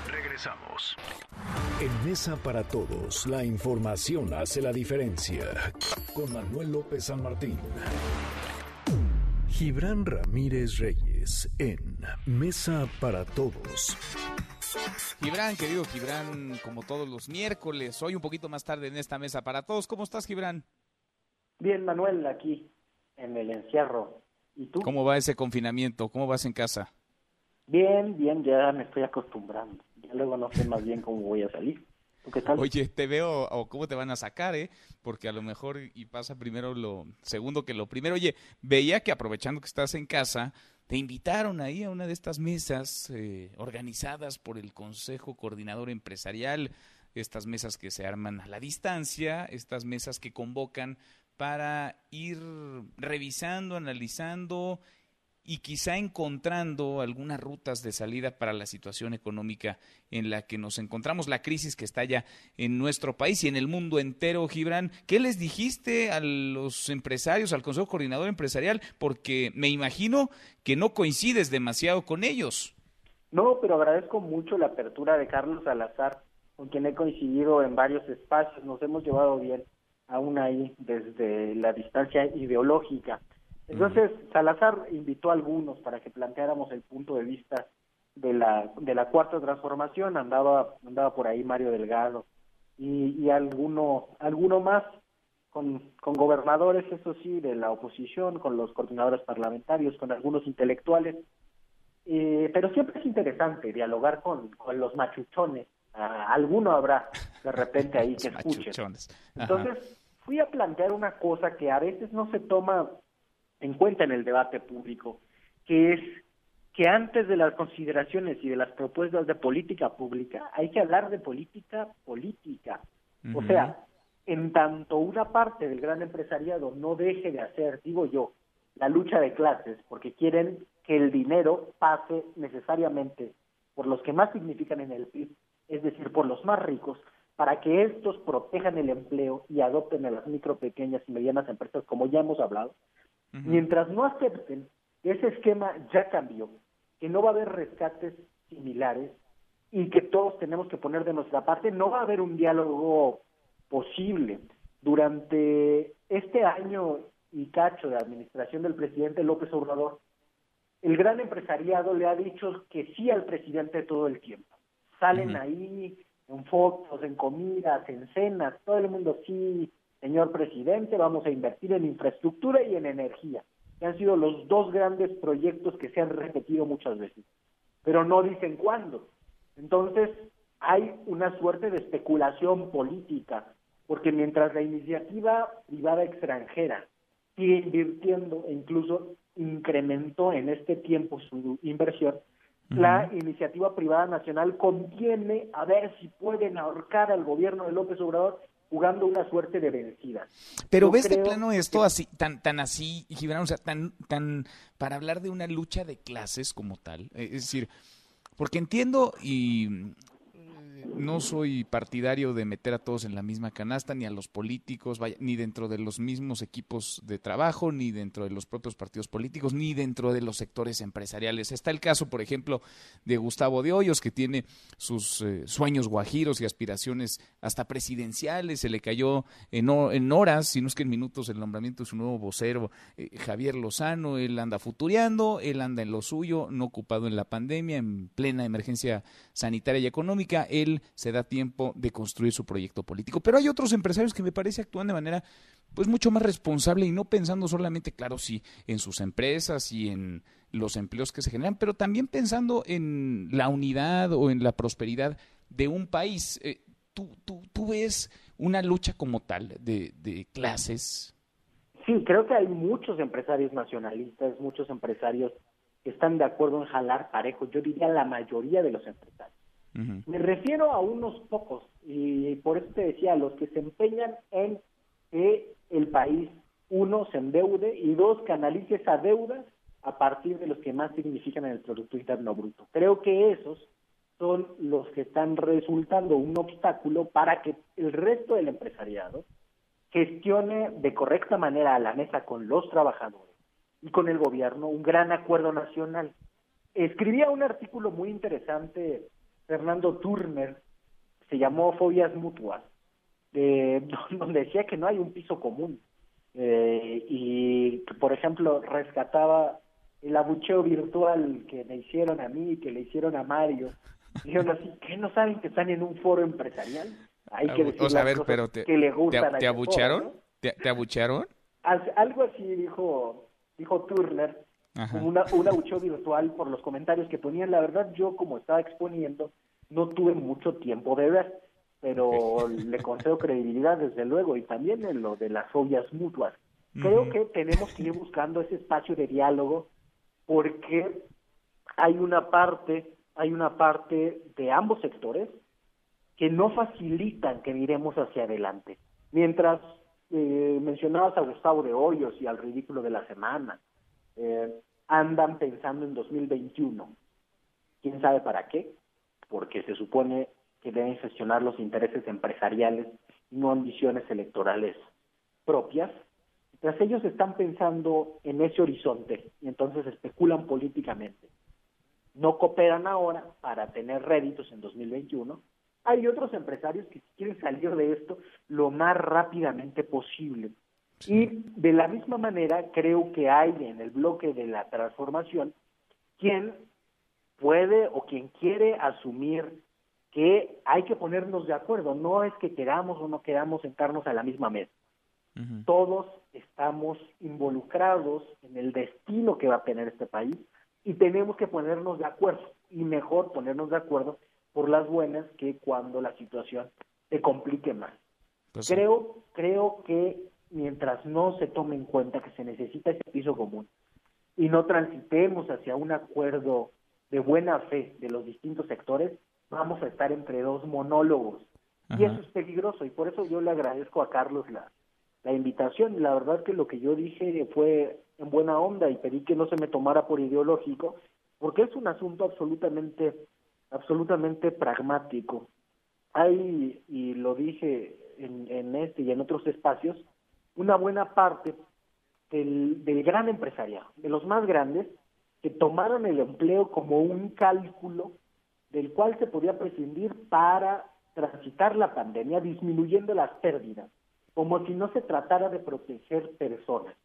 Regresamos. En Mesa para Todos, la información hace la diferencia. Con Manuel López San Martín. Gibran Ramírez Reyes en Mesa para Todos. Gibran, querido Gibran, como todos los miércoles, hoy un poquito más tarde en esta mesa para todos. ¿Cómo estás, Gibran? Bien, Manuel, aquí en el encierro. ¿Y tú? ¿Cómo va ese confinamiento? ¿Cómo vas en casa? Bien, bien, ya me estoy acostumbrando. Ya luego no sé más bien cómo voy a salir. ¿Tú qué tal? Oye, te veo, o cómo te van a sacar, ¿eh? Porque a lo mejor y pasa primero lo segundo que lo primero. Oye, veía que aprovechando que estás en casa, te invitaron ahí a una de estas mesas eh, organizadas por el Consejo Coordinador Empresarial, estas mesas que se arman a la distancia, estas mesas que convocan para ir revisando, analizando y quizá encontrando algunas rutas de salida para la situación económica en la que nos encontramos, la crisis que está ya en nuestro país y en el mundo entero, Gibran. ¿Qué les dijiste a los empresarios, al Consejo Coordinador Empresarial? Porque me imagino que no coincides demasiado con ellos. No, pero agradezco mucho la apertura de Carlos Salazar, con quien he coincidido en varios espacios. Nos hemos llevado bien aún ahí desde la distancia ideológica. Entonces, Salazar invitó a algunos para que planteáramos el punto de vista de la, de la cuarta transformación, andaba, andaba por ahí Mario Delgado y, y alguno, alguno más con, con gobernadores, eso sí, de la oposición, con los coordinadores parlamentarios, con algunos intelectuales, eh, pero siempre es interesante dialogar con, con los machuchones, Ah, alguno habrá de repente ahí que escuche. Entonces, fui a plantear una cosa que a veces no se toma en cuenta en el debate público, que es que antes de las consideraciones y de las propuestas de política pública hay que hablar de política política. O sea, en tanto una parte del gran empresariado no deje de hacer, digo yo, la lucha de clases, porque quieren que el dinero pase necesariamente por los que más significan en el PIB, es decir, por los más ricos, para que estos protejan el empleo y adopten a las micro, pequeñas y medianas empresas, como ya hemos hablado, mientras no acepten que ese esquema ya cambió, que no va a haber rescates similares y que todos tenemos que poner de nuestra parte, no va a haber un diálogo posible. Durante este año y cacho de administración del presidente López Obrador, el gran empresariado le ha dicho que sí al presidente todo el tiempo. Salen ahí en fotos, en comidas, en cenas, todo el mundo, sí, señor presidente, vamos a invertir en infraestructura y en energía, que han sido los dos grandes proyectos que se han repetido muchas veces, pero no dicen cuándo. Entonces, hay una suerte de especulación política, porque mientras la iniciativa privada extranjera sigue invirtiendo e incluso incrementó en este tiempo su inversión, la iniciativa privada nacional contiene a ver si pueden ahorcar al gobierno de López Obrador jugando una suerte de vencida. Pero ves de plano esto así, tan, tan así, Gibran, o sea, tan, tan, para hablar de una lucha de clases como tal, eh, es decir, porque entiendo y no soy partidario de meter a todos en la misma canasta, ni a los políticos, ni dentro de los mismos equipos de trabajo, ni dentro de los propios partidos políticos, ni dentro de los sectores empresariales. Está el caso, por ejemplo, de Gustavo de Hoyos, que tiene sus eh, sueños guajiros y aspiraciones hasta presidenciales. Se le cayó en, en, horas, si no es que en minutos, el nombramiento de su nuevo vocero, eh, Javier Lozano. Él anda futureando, él anda en lo suyo, no ocupado en la pandemia, en plena emergencia sanitaria y económica. Él se da tiempo de construir su proyecto político. Pero hay otros empresarios que me parece actúan de manera pues mucho más responsable y no pensando solamente, claro, sí, en sus empresas y en los empleos que se generan, pero también pensando en la unidad o en la prosperidad de un país. Eh, ¿tú, tú, ¿Tú ves una lucha como tal de, clases? sí, creo que hay muchos empresarios nacionalistas, muchos empresarios que están de acuerdo en jalar parejo, yo diría la mayoría de los empresarios. Me refiero a unos pocos, y por eso te decía, los que se empeñan en que el país, uno, se endeude y dos, canalice esa deuda a partir de los que más significan en el Producto Interno Bruto. Creo que esos son los que están resultando un obstáculo para que el resto del empresariado gestione de correcta manera a la mesa con los trabajadores y con el gobierno un gran acuerdo nacional. Escribía un artículo muy interesante Fernando Turner, se llamó Fobias Mutuas, donde decía que no hay un piso común eh, y, por ejemplo, rescataba el abucheo virtual que me hicieron a mí, que le hicieron a Mario, Dijeron así, ¿qué no saben que están en un foro empresarial? Hay que decir o a ver, pero te, que le gustan ¿Te, te abuchearon? ¿Te, abuchearon? Algo así dijo, dijo Turner, una, un abucheo virtual por los comentarios que ponían. La verdad, yo como estaba exponiendo, no tuve mucho tiempo de ver, pero le concedo credibilidad desde luego y también en lo de las ollas mutuas. Creo que tenemos que ir buscando ese espacio de diálogo porque hay una parte hay una parte de ambos sectores que no facilitan que miremos hacia adelante. Mientras eh, mencionabas a Gustavo de Hoyos y al ridículo de la semana, eh, andan pensando en 2021. ¿Quién sabe para qué? Porque se supone que deben gestionar los intereses empresariales no ambiciones electorales propias. Mientras ellos están pensando en ese horizonte y entonces especulan políticamente no cooperan ahora para tener réditos en 2021. Hay otros empresarios que quieren salir de esto lo más rápidamente posible. Y de la misma manera creo que hay en el bloque de la transformación quien puede o quien quiere asumir que hay que ponernos de acuerdo, no es que queramos o no queramos sentarnos a la misma mesa. Todos estamos involucrados en el destino que va a tener este país y tenemos que ponernos de acuerdo. Y mejor ponernos de acuerdo por las buenas que cuando la situación se complique más. Pues creo, creo que mientras no se tome en cuenta que se necesita ese piso común y no transitemos hacia un acuerdo de buena fe de los distintos sectores, vamos a estar entre dos monólogos. Y eso es peligroso y por eso yo le agradezco a Carlos la, la invitación. La verdad que lo que yo dije fue en buena onda y pedí que no se me tomara por ideológico, porque es un asunto absolutamente, absolutamente pragmático. Hay, y lo dije en, en este y en otros espacios, una buena parte del, del gran empresariado, de los más grandes, que tomaron el empleo como un cálculo del cual se podía prescindir para transitar la pandemia, disminuyendo las pérdidas, como si no se tratara de proteger personas.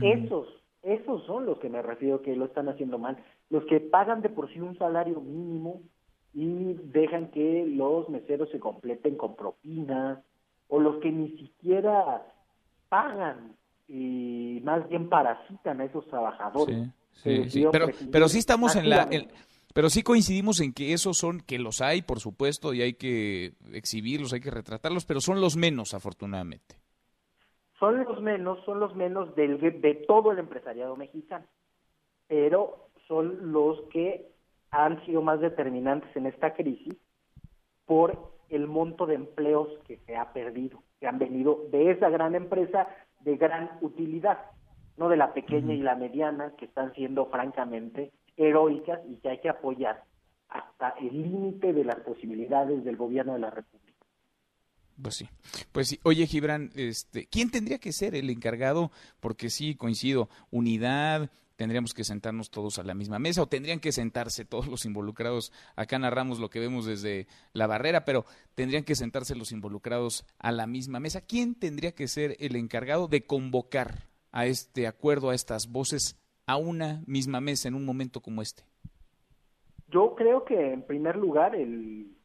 Esos, esos son los que me refiero que lo están haciendo mal, los que pagan de por sí un salario mínimo y dejan que los meseros se completen con propinas, o los que ni siquiera pagan y más bien parasitan a esos trabajadores. Sí, sí, Pero, pero sí estamos en la... pero sí coincidimos en que esos son, que los hay, por supuesto, y hay que exhibirlos, hay que retratarlos, pero son los menos, afortunadamente. Son los menos, son los menos del, de todo el empresariado mexicano, pero son los que han sido más determinantes en esta crisis por el monto de empleos que se ha perdido, que han venido de esa gran empresa de gran utilidad, no de la pequeña y la mediana, que están siendo francamente heroicas y que hay que apoyar hasta el límite de las posibilidades del gobierno de la República. Pues sí, pues sí. Oye, Gibran, este, ¿quién tendría que ser el encargado? Porque sí, coincido, unidad, tendríamos que sentarnos todos a la misma mesa o tendrían que sentarse todos los involucrados. Acá narramos lo que vemos desde la barrera, pero tendrían que sentarse los involucrados a la misma mesa. ¿Quién tendría que ser el encargado de convocar a este acuerdo, a estas voces, a una misma mesa en un momento como este? Yo creo que en primer lugar el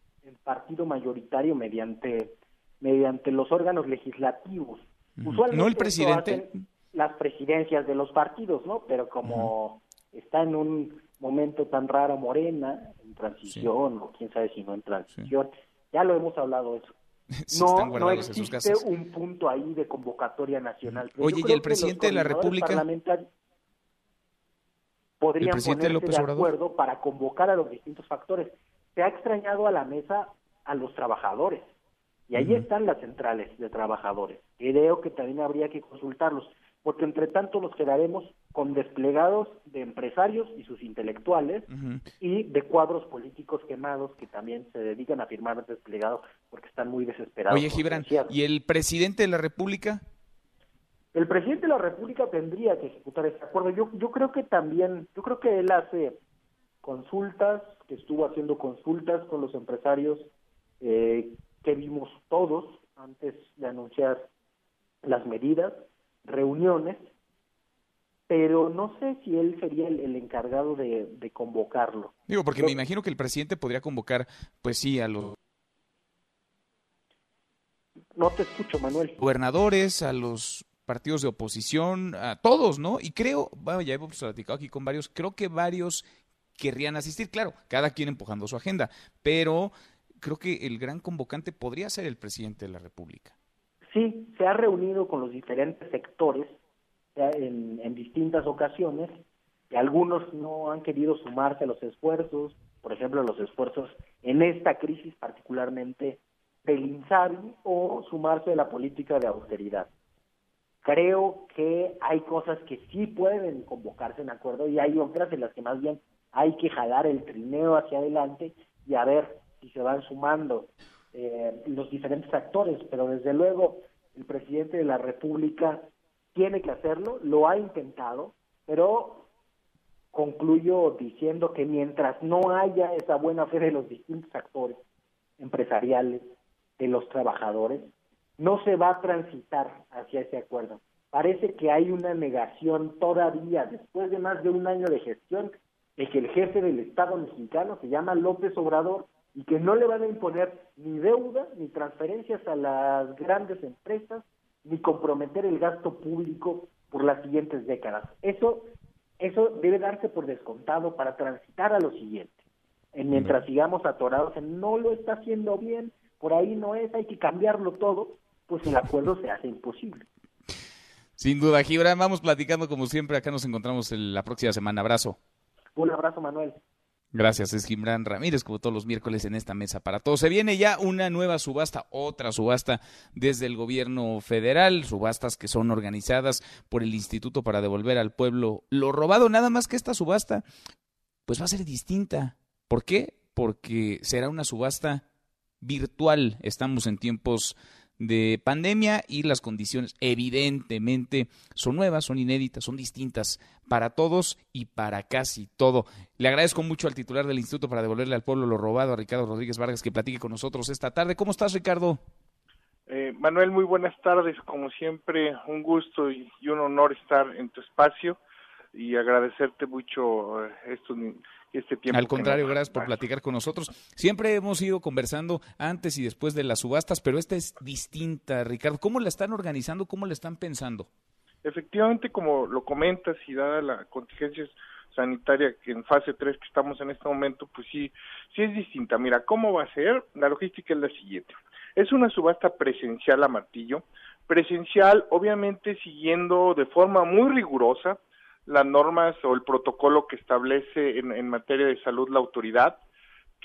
partido mayoritario mediante mediante los órganos legislativos. Usualmente ¿No el presidente? Las presidencias de los partidos, ¿no? Pero como está en un momento tan raro Morena, en transición, o quién sabe si no en transición, ya lo hemos hablado eso. no, no existe un punto ahí de convocatoria nacional. Oye, ¿y el presidente de la República? Podrían ponerse de acuerdo para convocar a los distintos factores. Se ha extrañado a la mesa a los trabajadores. Y ahí están las centrales de trabajadores. Creo que también habría que consultarlos, porque entre tanto nos quedaremos con desplegados de empresarios y sus intelectuales y de cuadros políticos quemados que también se dedican a firmar desplegados porque están muy desesperados. Oye, Gibran, ¿y el presidente de la República? El presidente de la República tendría que ejecutar este acuerdo. Yo, yo creo que también, yo creo que él hace consultas, que estuvo haciendo consultas con los empresarios eh, que vimos todos antes de anunciar las medidas, reuniones, pero no sé si él sería el, encargado de, convocarlo. Digo, porque me imagino que el presidente podría convocar, pues sí, a los... No te escucho, Manuel. Gobernadores, a los partidos de oposición, a todos, ¿no? Y creo, bueno, ya hemos platicado aquí con varios, creo que varios querrían asistir, claro, cada quien empujando su agenda, pero creo que el gran convocante podría ser el presidente de la República. Sí, se ha reunido con los diferentes sectores en, en distintas ocasiones y algunos no han querido sumarse a los esfuerzos, por ejemplo, los esfuerzos en esta crisis particularmente del INSABI o sumarse a la política de austeridad. Creo que hay cosas que sí pueden convocarse en acuerdo y hay otras en las que más bien hay que jalar el trineo hacia adelante y a ver y se van sumando eh, los diferentes actores, pero desde luego el presidente de la República tiene que hacerlo, lo ha intentado, pero concluyo diciendo que mientras no haya esa buena fe de los distintos actores empresariales, de los trabajadores, no se va a transitar hacia ese acuerdo. Parece que hay una negación todavía, después de más de un año de gestión, de que el jefe del Estado mexicano se llama López Obrador y que no le van a imponer ni deuda, ni transferencias a las grandes empresas, ni comprometer el gasto público por las siguientes décadas. Eso, eso debe darse por descontado para transitar a lo siguiente. Mientras sigamos atorados en no lo está haciendo bien, por ahí no es, hay que cambiarlo todo, pues el acuerdo se hace imposible. Sin duda, Gibran, vamos platicando como siempre, acá nos encontramos la próxima semana. Abrazo. Un abrazo, Manuel. Gracias, es Gimran Ramírez, como todos los miércoles en esta mesa para todos. Se viene ya una nueva subasta, otra subasta desde el gobierno federal, subastas que son organizadas por el Instituto para devolver al pueblo lo robado. Nada más que esta subasta, pues va a ser distinta. ¿Por qué? Porque será una subasta virtual. Estamos en tiempos de pandemia y las condiciones evidentemente son nuevas, son inéditas, son distintas para todos y para casi todo. Le agradezco mucho al titular del Instituto para devolverle al pueblo lo robado, a Ricardo Rodríguez Vargas, que platique con nosotros esta tarde. ¿Cómo estás, Ricardo? Eh, Manuel, muy buenas tardes. Como siempre, un gusto y, un honor estar en tu espacio y agradecerte mucho eh, estos este tiempo. Al contrario, gracias por platicar con nosotros. Siempre hemos ido conversando antes y después de las subastas, pero esta es distinta, Ricardo. ¿Cómo la están organizando? ¿Cómo la están pensando? Efectivamente, como lo comentas y dada la contingencia sanitaria que en fase 3 que estamos en este momento, pues sí, sí es distinta. Mira, ¿cómo va a ser? La logística es la siguiente. Es una subasta presencial a martillo, presencial obviamente siguiendo de forma muy rigurosa las normas o el protocolo que establece en, materia de salud la autoridad.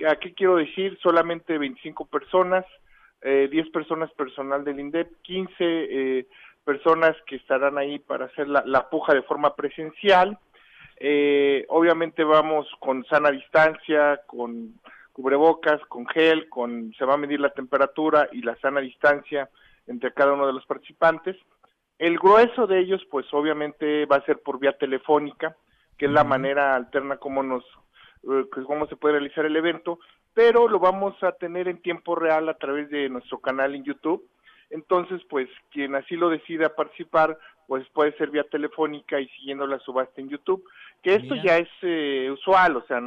¿A qué quiero decir? Solamente 25 personas, eh, 10 personas personal del INDEP, 15 eh, personas que estarán ahí para hacer la, puja de forma presencial. Eh, obviamente vamos con sana distancia, con cubrebocas, con gel, con se va a medir la temperatura y la sana distancia entre cada uno de los participantes. El grueso de ellos, pues obviamente va a ser por vía telefónica, que es la manera alterna como nos, eh, pues, cómo se puede realizar el evento, pero lo vamos a tener en tiempo real a través de nuestro canal en YouTube. Entonces, pues quien así lo decida participar, pues puede ser vía telefónica y siguiendo la subasta en YouTube, que esto ya es eh, usual, o sea,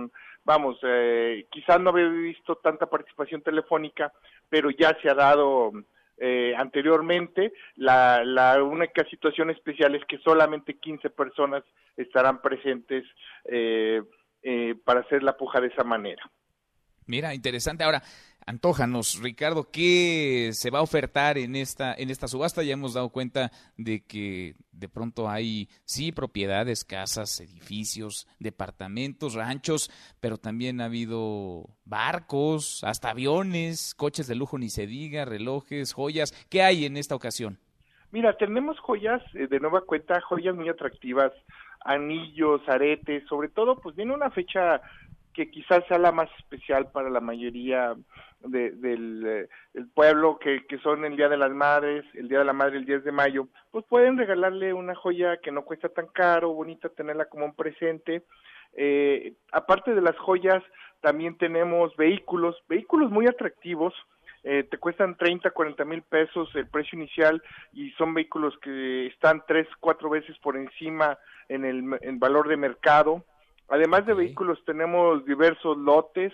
vamos, eh, quizás no había visto tanta participación telefónica, pero ya se ha dado eh, anteriormente. La, la única situación especial es que solamente 15 personas estarán presentes eh, eh, para hacer la puja de esa manera. Mira, interesante. Ahora, antójanos, Ricardo, ¿qué se va a ofertar en esta, en esta subasta? Ya hemos dado cuenta de que de pronto hay, sí, propiedades, casas, edificios, departamentos, ranchos, pero también ha habido barcos, hasta aviones, coches de lujo, ni se diga, relojes, joyas. ¿Qué hay en esta ocasión? Mira, tenemos joyas eh, de nueva cuenta, joyas muy atractivas, anillos, aretes, sobre todo, pues viene una fecha que quizás sea la más especial para la mayoría de, del, eh, pueblo, que, son el Día de las Madres, el Día de la Madre el 10 de mayo, pues pueden regalarle una joya que no cuesta tan caro, bonita, tenerla como un presente. Eh, aparte de las joyas, también tenemos vehículos, vehículos muy atractivos, eh, te cuestan 30, 40 mil pesos el precio inicial y son vehículos que están tres, cuatro veces por encima en el en valor de mercado. Además de vehículos tenemos diversos lotes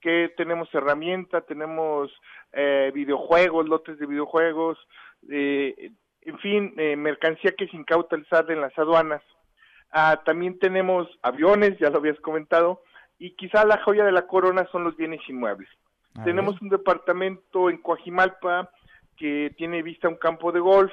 que tenemos herramienta, tenemos eh, videojuegos, lotes de videojuegos, eh, en fin, eh, mercancía que es incauta el SAT en las aduanas. Ah, también tenemos aviones, ya lo habías comentado, y quizá la joya de la corona son los bienes inmuebles. tenemos un departamento en Coajimalpa que tiene vista a un campo de golf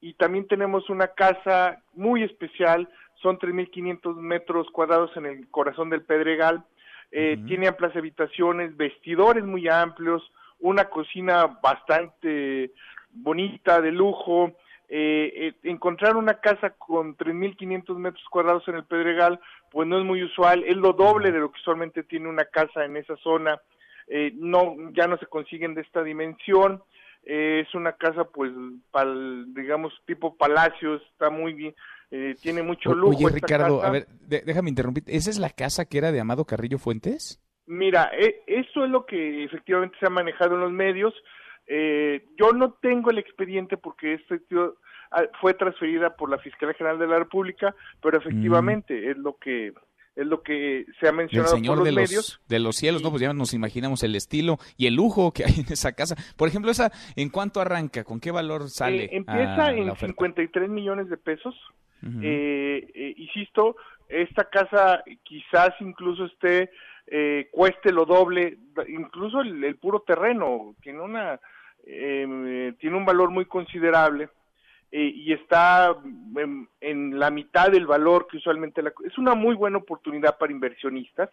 y también tenemos una casa muy especial son 3.500 metros cuadrados en el corazón del Pedregal, eh, tiene amplias habitaciones, vestidores muy amplios, una cocina bastante bonita, de lujo. Eh, eh, encontrar una casa con 3.500 metros cuadrados en el Pedregal, pues no es muy usual, es lo doble de lo que usualmente tiene una casa en esa zona. no, ya no se consiguen de esta dimensión. Es una casa, pues, digamos, tipo palacios, está muy bien, eh, tiene mucho lujo. Oye, Ricardo, a ver, déjame interrumpir. ¿Esa es la casa que era de Amado Carrillo Fuentes? Mira, e, eso es lo que efectivamente se ha manejado en los medios. Eh, yo no tengo el expediente porque este ah, fue transferida por la Fiscalía General de la República, pero mm. efectivamente es lo que es lo que se ha mencionado señor por los de medios. Los, de los cielos, no, pues ya nos imanejamos el estilo y el lujo que hay en esa casa. Por ejemplo, esa, ¿en cuánto arranca? ¿Con qué valor sale? Eh, empieza en 53 millones de pesos. Eh, eh, insisto, esta casa quizás incluso esté, eh, cueste lo doble, incluso el, puro terreno tiene una, tiene un valor muy considerable. Y está en, la mitad del valor que usualmente la, es una muy buena oportunidad para inversionistas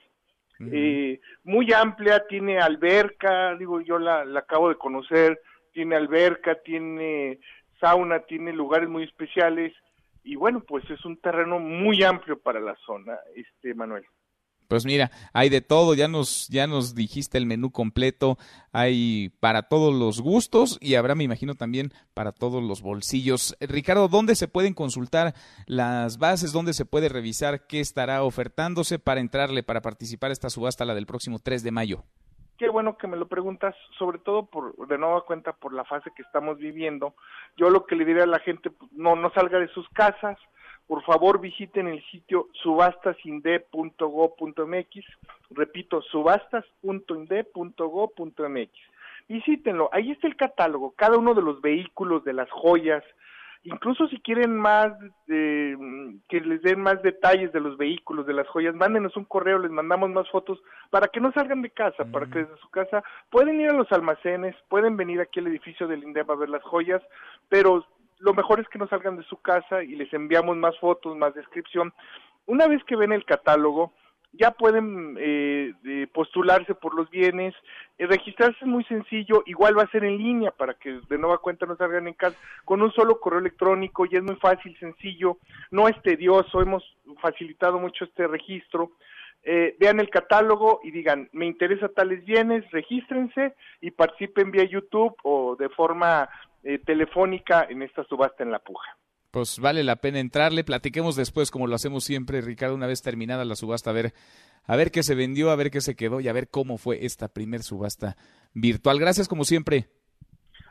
muy amplia tiene alberca digo yo la, la acabo de conocer tiene alberca tiene sauna tiene lugares muy especiales y bueno, pues es un terreno muy amplio para la zona, este Manuel. Pues mira, hay de todo, ya nos, ya nos dijiste el menú completo, hay para todos los gustos y habrá, me imagino, también para todos los bolsillos. Ricardo, ¿dónde se pueden consultar las bases? ¿Dónde se puede revisar qué estará ofertándose para entrarle, para participar esta subasta, la del próximo 3 de mayo? Qué bueno que me lo preguntas, sobre todo por de nueva cuenta por la fase que estamos viviendo. Yo lo que le diría a la gente, pues, no no salga de sus casas, por favor visiten el sitio subastasinde.go.mx, repito, subastas.inde.go.mx. Visítenlo, ahí está el catálogo, cada uno de los vehículos, de las joyas, incluso si quieren más, que les den más detalles de los vehículos, de las joyas, mándenos un correo, les mandamos más fotos para que no salgan de casa, para que desde su casa pueden ir a los almacenes, pueden venir aquí al edificio del INDEP a ver las joyas, pero lo mejor es que no salgan de su casa y les enviamos más fotos, más descripción. Una vez que ven el catálogo, ya pueden eh, postularse por los bienes, eh, registrarse es muy sencillo, igual va a ser en línea para que de nueva cuenta no salgan en casa, con un solo correo electrónico y es muy fácil, sencillo, no es tedioso, hemos facilitado mucho este registro. Eh, vean el catálogo y digan, me interesa tales bienes, regístrense y participen vía YouTube o de forma telefónica en esta subasta en la puja pues vale la pena entrarle. Platiquemos después, como lo hacemos siempre, Ricardo, una vez terminada la subasta, a ver, a ver qué se vendió, a ver qué se quedó y a ver cómo fue esta primer subasta virtual. Gracias, como siempre.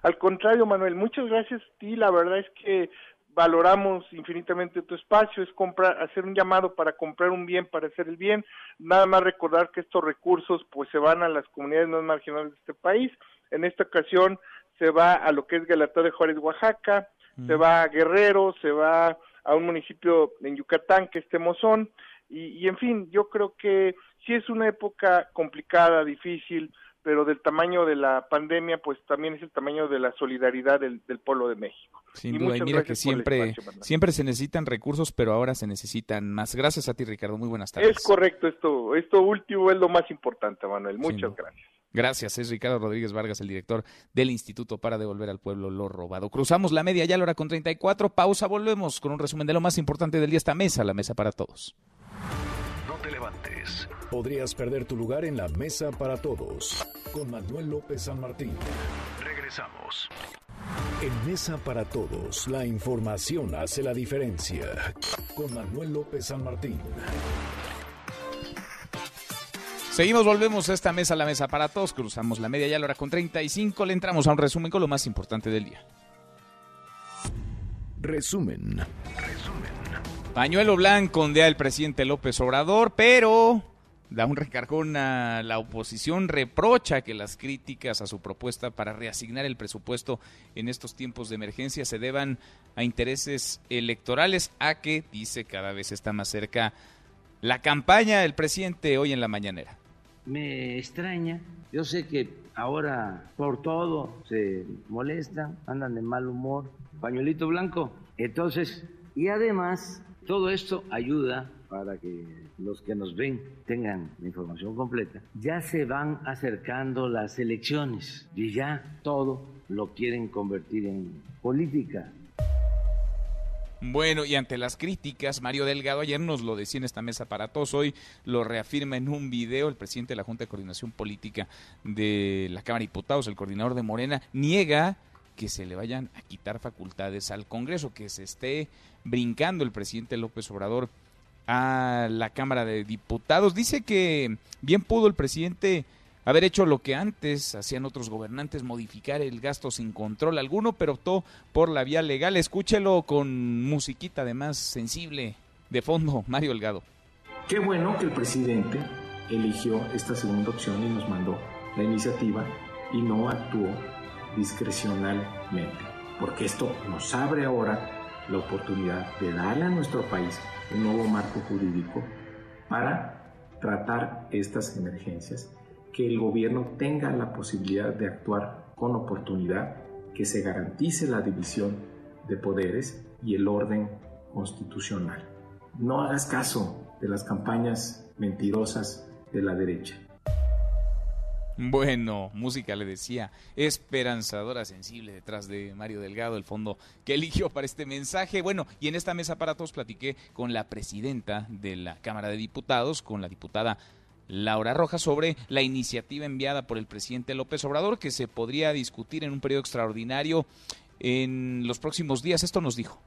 Al contrario, Manuel, muchas gracias a ti. La verdad es que valoramos infinitamente tu espacio, es comprar, hacer un llamado para comprar un bien, para hacer el bien. Nada más recordar que estos recursos pues se van a las comunidades más marginales de este país. En esta ocasión se va a lo que es Galatá de Juárez, Oaxaca, se va a Guerrero, se va a un municipio en Yucatán que es Temozón, y, y en fin, yo creo que sí es una época complicada, difícil, pero del tamaño de la pandemia, pues también es el tamaño de la solidaridad del, del pueblo de México. Sin duda, y mira que siempre, siempre se necesitan recursos, pero ahora se necesitan más. Gracias a ti, Ricardo. Muy buenas tardes. Es correcto, esto, esto último es lo más importante, Manuel. Muchas gracias. Gracias, es Ricardo Rodríguez Vargas, el director del Instituto para devolver al pueblo lo robado. Cruzamos la media ya la hora con 34, pausa, volvemos con un resumen de lo más importante del día, esta mesa, la mesa para todos. No te levantes, podrías perder tu lugar en la mesa para todos, con Manuel López San Martín. Regresamos. En Mesa para Todos, la información hace la diferencia, con Manuel López San Martín. Seguimos, volvemos a esta mesa, la mesa para todos. Cruzamos la media ya la hora con 35. Le entramos a un resumen con lo más importante del día. Resumen. Pañuelo blanco ondea el presidente López Obrador, pero da un recargón a la oposición, reprocha que las críticas a su propuesta para reasignar el presupuesto en estos tiempos de emergencia se deban a intereses electorales, a que, dice, cada vez está más cerca la campaña del presidente hoy en la mañanera me extraña. Yo sé que ahora por todo se molestan, andan de mal humor, pañuelito blanco. Entonces, y además, todo esto ayuda para que los que nos ven tengan la información completa. Ya se van acercando las elecciones y ya todo lo quieren convertir en política. Bueno, y ante las críticas, Mario Delgado ayer nos lo decía en esta mesa para todos, hoy lo reafirma en un video el presidente de la Junta de Coordinación Política de la Cámara de Diputados, el coordinador de Morena, niega que se le vayan a quitar facultades al Congreso, que se esté brincando el presidente López Obrador a la Cámara de Diputados. Dice que bien pudo el presidente haber hecho lo que antes hacían otros gobernantes, modificar el gasto sin control alguno, pero optó por la vía legal. Escúchelo con musiquita además sensible de fondo, Mario Delgado. Qué bueno que el presidente eligió esta segunda opción y nos mandó la iniciativa y no actuó discrecionalmente, porque esto nos abre ahora la oportunidad de darle a nuestro país un nuevo marco jurídico para tratar estas emergencias que el gobierno tenga la posibilidad de actuar con oportunidad, que se garantice la división de poderes y el orden constitucional. No hagas caso de las campañas mentirosas de la derecha. Bueno, música le decía, esperanzadora, sensible detrás de Mario Delgado, el fondo que eligió para este mensaje. Bueno, y en esta mesa para todos platiqué con la presidenta de la Cámara de Diputados, con la diputada Laura Rojas sobre la iniciativa enviada por el presidente López Obrador que se podría discutir en un periodo extraordinario en los próximos días. Esto nos dijo.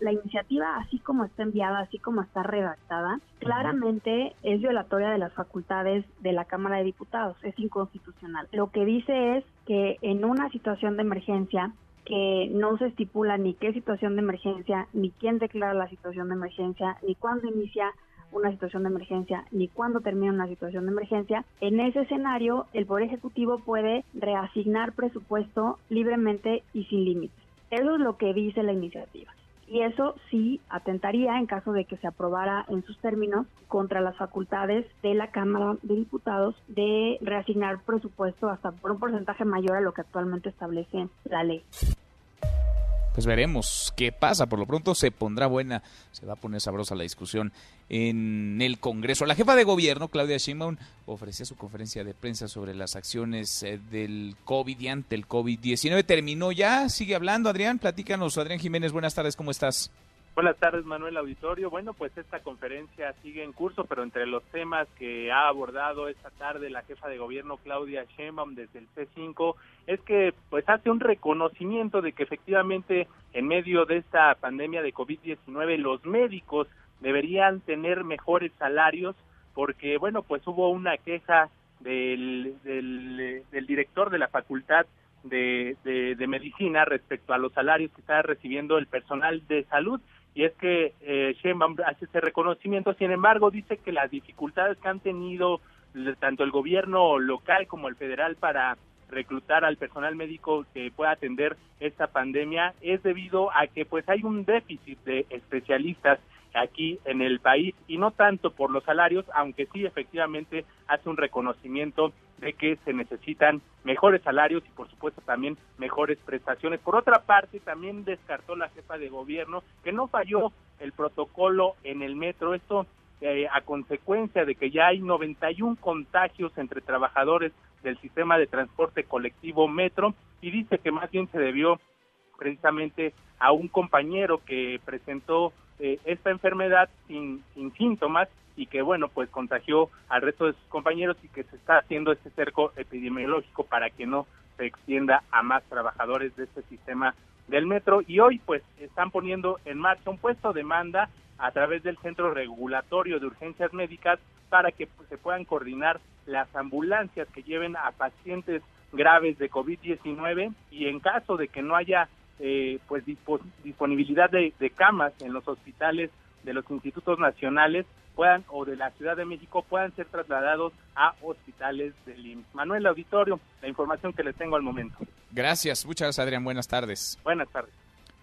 La iniciativa, así como está enviada, así como está redactada, claramente es violatoria de las facultades de la Cámara de Diputados, es inconstitucional. Lo que dice es que en una situación de emergencia que no se estipula ni qué situación de emergencia, ni quién declara la situación de emergencia, ni cuándo inicia una situación de emergencia ni cuándo termina una situación de emergencia, en ese escenario el Poder Ejecutivo puede reasignar presupuesto libremente y sin límites. Eso es lo que dice la iniciativa. Y eso sí atentaría, en caso de que se aprobara en sus términos, contra las facultades de la Cámara de Diputados de reasignar presupuesto hasta por un porcentaje mayor a lo que actualmente establece la ley pues veremos qué pasa. Por lo pronto se pondrá buena, se va a poner sabrosa la discusión en el Congreso. La jefa de gobierno, Claudia Sheinbaum, ofrecía su conferencia de prensa sobre las acciones eh, del COVID y ante el COVID-19. Terminó ya, sigue hablando Adrián, platícanos. Adrián Jiménez, buenas tardes, ¿cómo estás? Buenas tardes, Manuel Auditorio. Bueno, pues esta conferencia sigue en curso, pero entre los temas que ha abordado esta tarde la jefa de gobierno Claudia Sheinbaum desde el C5 es que pues hace un reconocimiento de que efectivamente en medio de esta pandemia de COVID-19 los médicos deberían tener mejores salarios porque bueno, pues hubo una queja del, del, director de la facultad de, de, medicina respecto a los salarios que está recibiendo el personal de salud y es que eh, Sheinbaum hace ese reconocimiento, sin embargo dice que las dificultades que han tenido tanto el gobierno local como el federal para reclutar al personal médico que pueda atender esta pandemia es debido a que pues hay un déficit de especialistas aquí en el país y no tanto por los salarios, aunque sí efectivamente hace un reconocimiento de que se necesitan mejores salarios y por supuesto también mejores prestaciones. Por otra parte, también descartó la jefa de gobierno que no falló el protocolo en el metro. Esto eh, a consecuencia de que ya hay 91 contagios entre trabajadores del sistema de transporte colectivo metro y dice que más bien se debió precisamente a un compañero que presentó eh, esta enfermedad sin, sin síntomas y que bueno pues contagió al resto de sus compañeros y que se está haciendo este cerco epidemiológico para que no se extienda a más trabajadores de este sistema del metro. Y hoy pues están poniendo en marcha un puesto de demanda a través del Centro Regulatorio de Urgencias Médicas para que pues, se puedan coordinar las ambulancias que lleven a pacientes graves de COVID-19 y en caso de que no haya eh, pues disponibilidad de, camas en los hospitales de los institutos nacionales puedan o de la Ciudad de México puedan ser trasladados a hospitales del IMSS. Manuel Auditorio, la información que les tengo al momento. Gracias, muchas gracias Adrián, buenas tardes. Buenas tardes.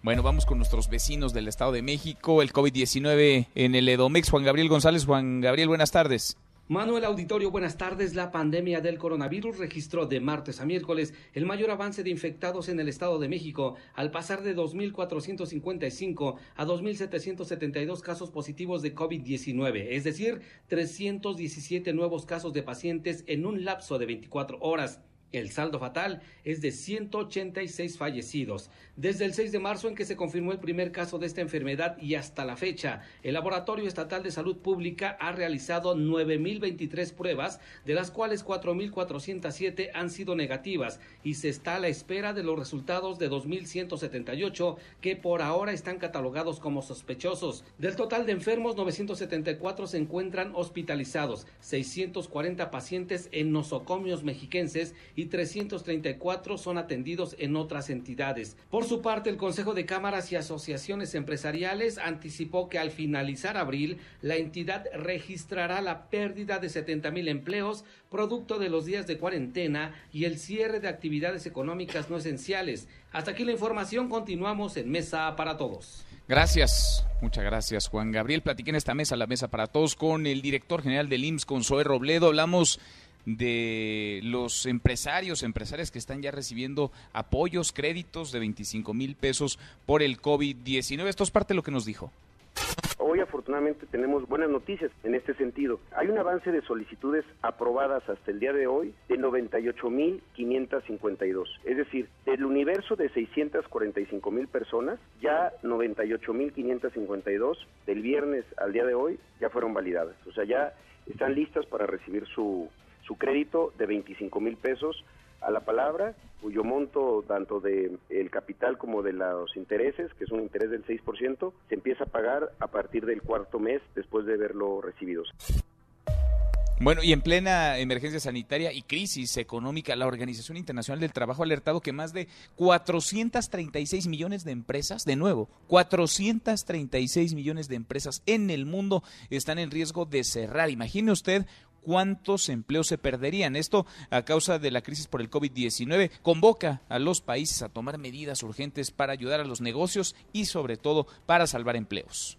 Bueno, vamos con nuestros vecinos del Estado de México, el COVID-19 en el Edomex. Juan Gabriel González, Juan Gabriel, buenas tardes. Manuel Auditorio, buenas tardes. La pandemia del coronavirus registró de martes a miércoles el mayor avance de infectados en el Estado de México, al pasar de 2.455 a 2.772 casos positivos de COVID-19, es decir, 317 nuevos casos de pacientes en un lapso de 24 horas. El saldo fatal es de 186 fallecidos. Desde el 6 de marzo en que se confirmó el primer caso de esta enfermedad y hasta la fecha, el Laboratorio Estatal de Salud Pública ha realizado 9.023 pruebas, de las cuales 4.407 han sido negativas y se está a la espera de los resultados de 2.178 que por ahora están catalogados como sospechosos. Del total de enfermos, 974 se encuentran hospitalizados, 640 pacientes en nosocomios mexiquenses y y 334 son atendidos en otras entidades. Por su parte, el Consejo de Cámaras y Asociaciones Empresariales anticipó que al finalizar abril, la entidad registrará la pérdida de 70 mil empleos producto de los días de cuarentena y el cierre de actividades económicas no esenciales. Hasta aquí la información, continuamos en Mesa para Todos. Gracias, muchas gracias Juan Gabriel. Platiqué en esta mesa, la mesa para todos, con el director general del IMSS, con Zoe Robledo. Hablamos de los empresarios, empresarias que están ya recibiendo apoyos, créditos de 25 mil pesos por el COVID-19. Esto es parte de lo que nos dijo. Hoy afortunadamente tenemos buenas noticias en este sentido. Hay un avance de solicitudes aprobadas hasta el día de hoy de 98.552. Es decir, del universo de 645.000 personas, ya 98.552 del viernes al día de hoy ya fueron validadas. O sea, ya están listas para recibir su, su crédito de 25 mil pesos a la palabra, cuyo monto tanto de capital como de los intereses, que es un interés del 6%, se empieza a pagar a partir del cuarto mes después de haberlo recibido. Bueno, y en plena emergencia sanitaria y crisis económica, la Organización Internacional del Trabajo ha alertado que más de 436 millones de empresas, de nuevo, 436 millones de empresas en el mundo están en riesgo de cerrar. Imagine usted cuántos empleos se perderían. Esto a causa de la crisis por el COVID-19 convoca a los países a tomar medidas urgentes para ayudar a los negocios y sobre todo para salvar empleos.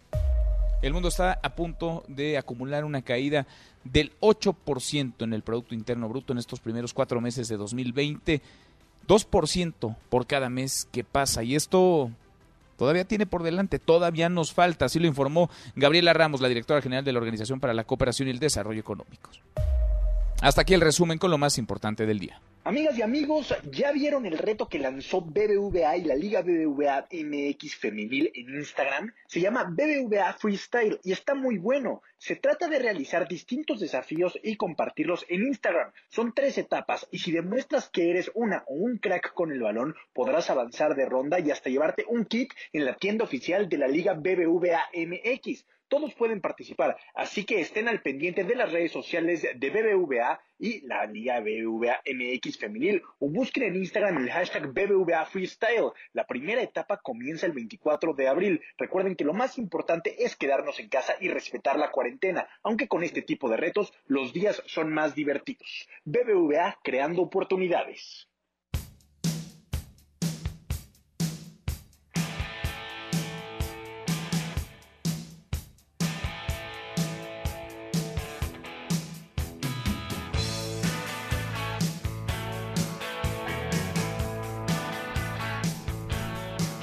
El mundo está a punto de acumular una caída del 8% en el Producto Interno Bruto en estos primeros cuatro meses de 2020. 2% por cada mes que pasa. Y esto Todavía tiene por delante, todavía nos falta, así lo informó Gabriela Ramos, la directora general de la Organización para la Cooperación y el Desarrollo Económicos. Hasta aquí el resumen con lo más importante del día. Amigas y amigos, ¿ya vieron el reto que lanzó BBVA y la Liga BBVA MX Femenil en Instagram? Se llama BBVA Freestyle y está muy bueno. Se trata de realizar distintos desafíos y compartirlos en Instagram. Son tres etapas y si demuestras que eres una o un crack con el balón, podrás avanzar de ronda y hasta llevarte un kit en la tienda oficial de la Liga BBVA MX todos pueden participar, así que estén al pendiente de las redes sociales de BBVA y la Liga BBVA MX Femenil o busquen en Instagram el hashtag BBVA Freestyle. La primera etapa comienza el 24 de abril. Recuerden que lo más importante es quedarnos en casa y respetar la cuarentena, aunque con este tipo de retos los días son más divertidos. BBVA creando oportunidades.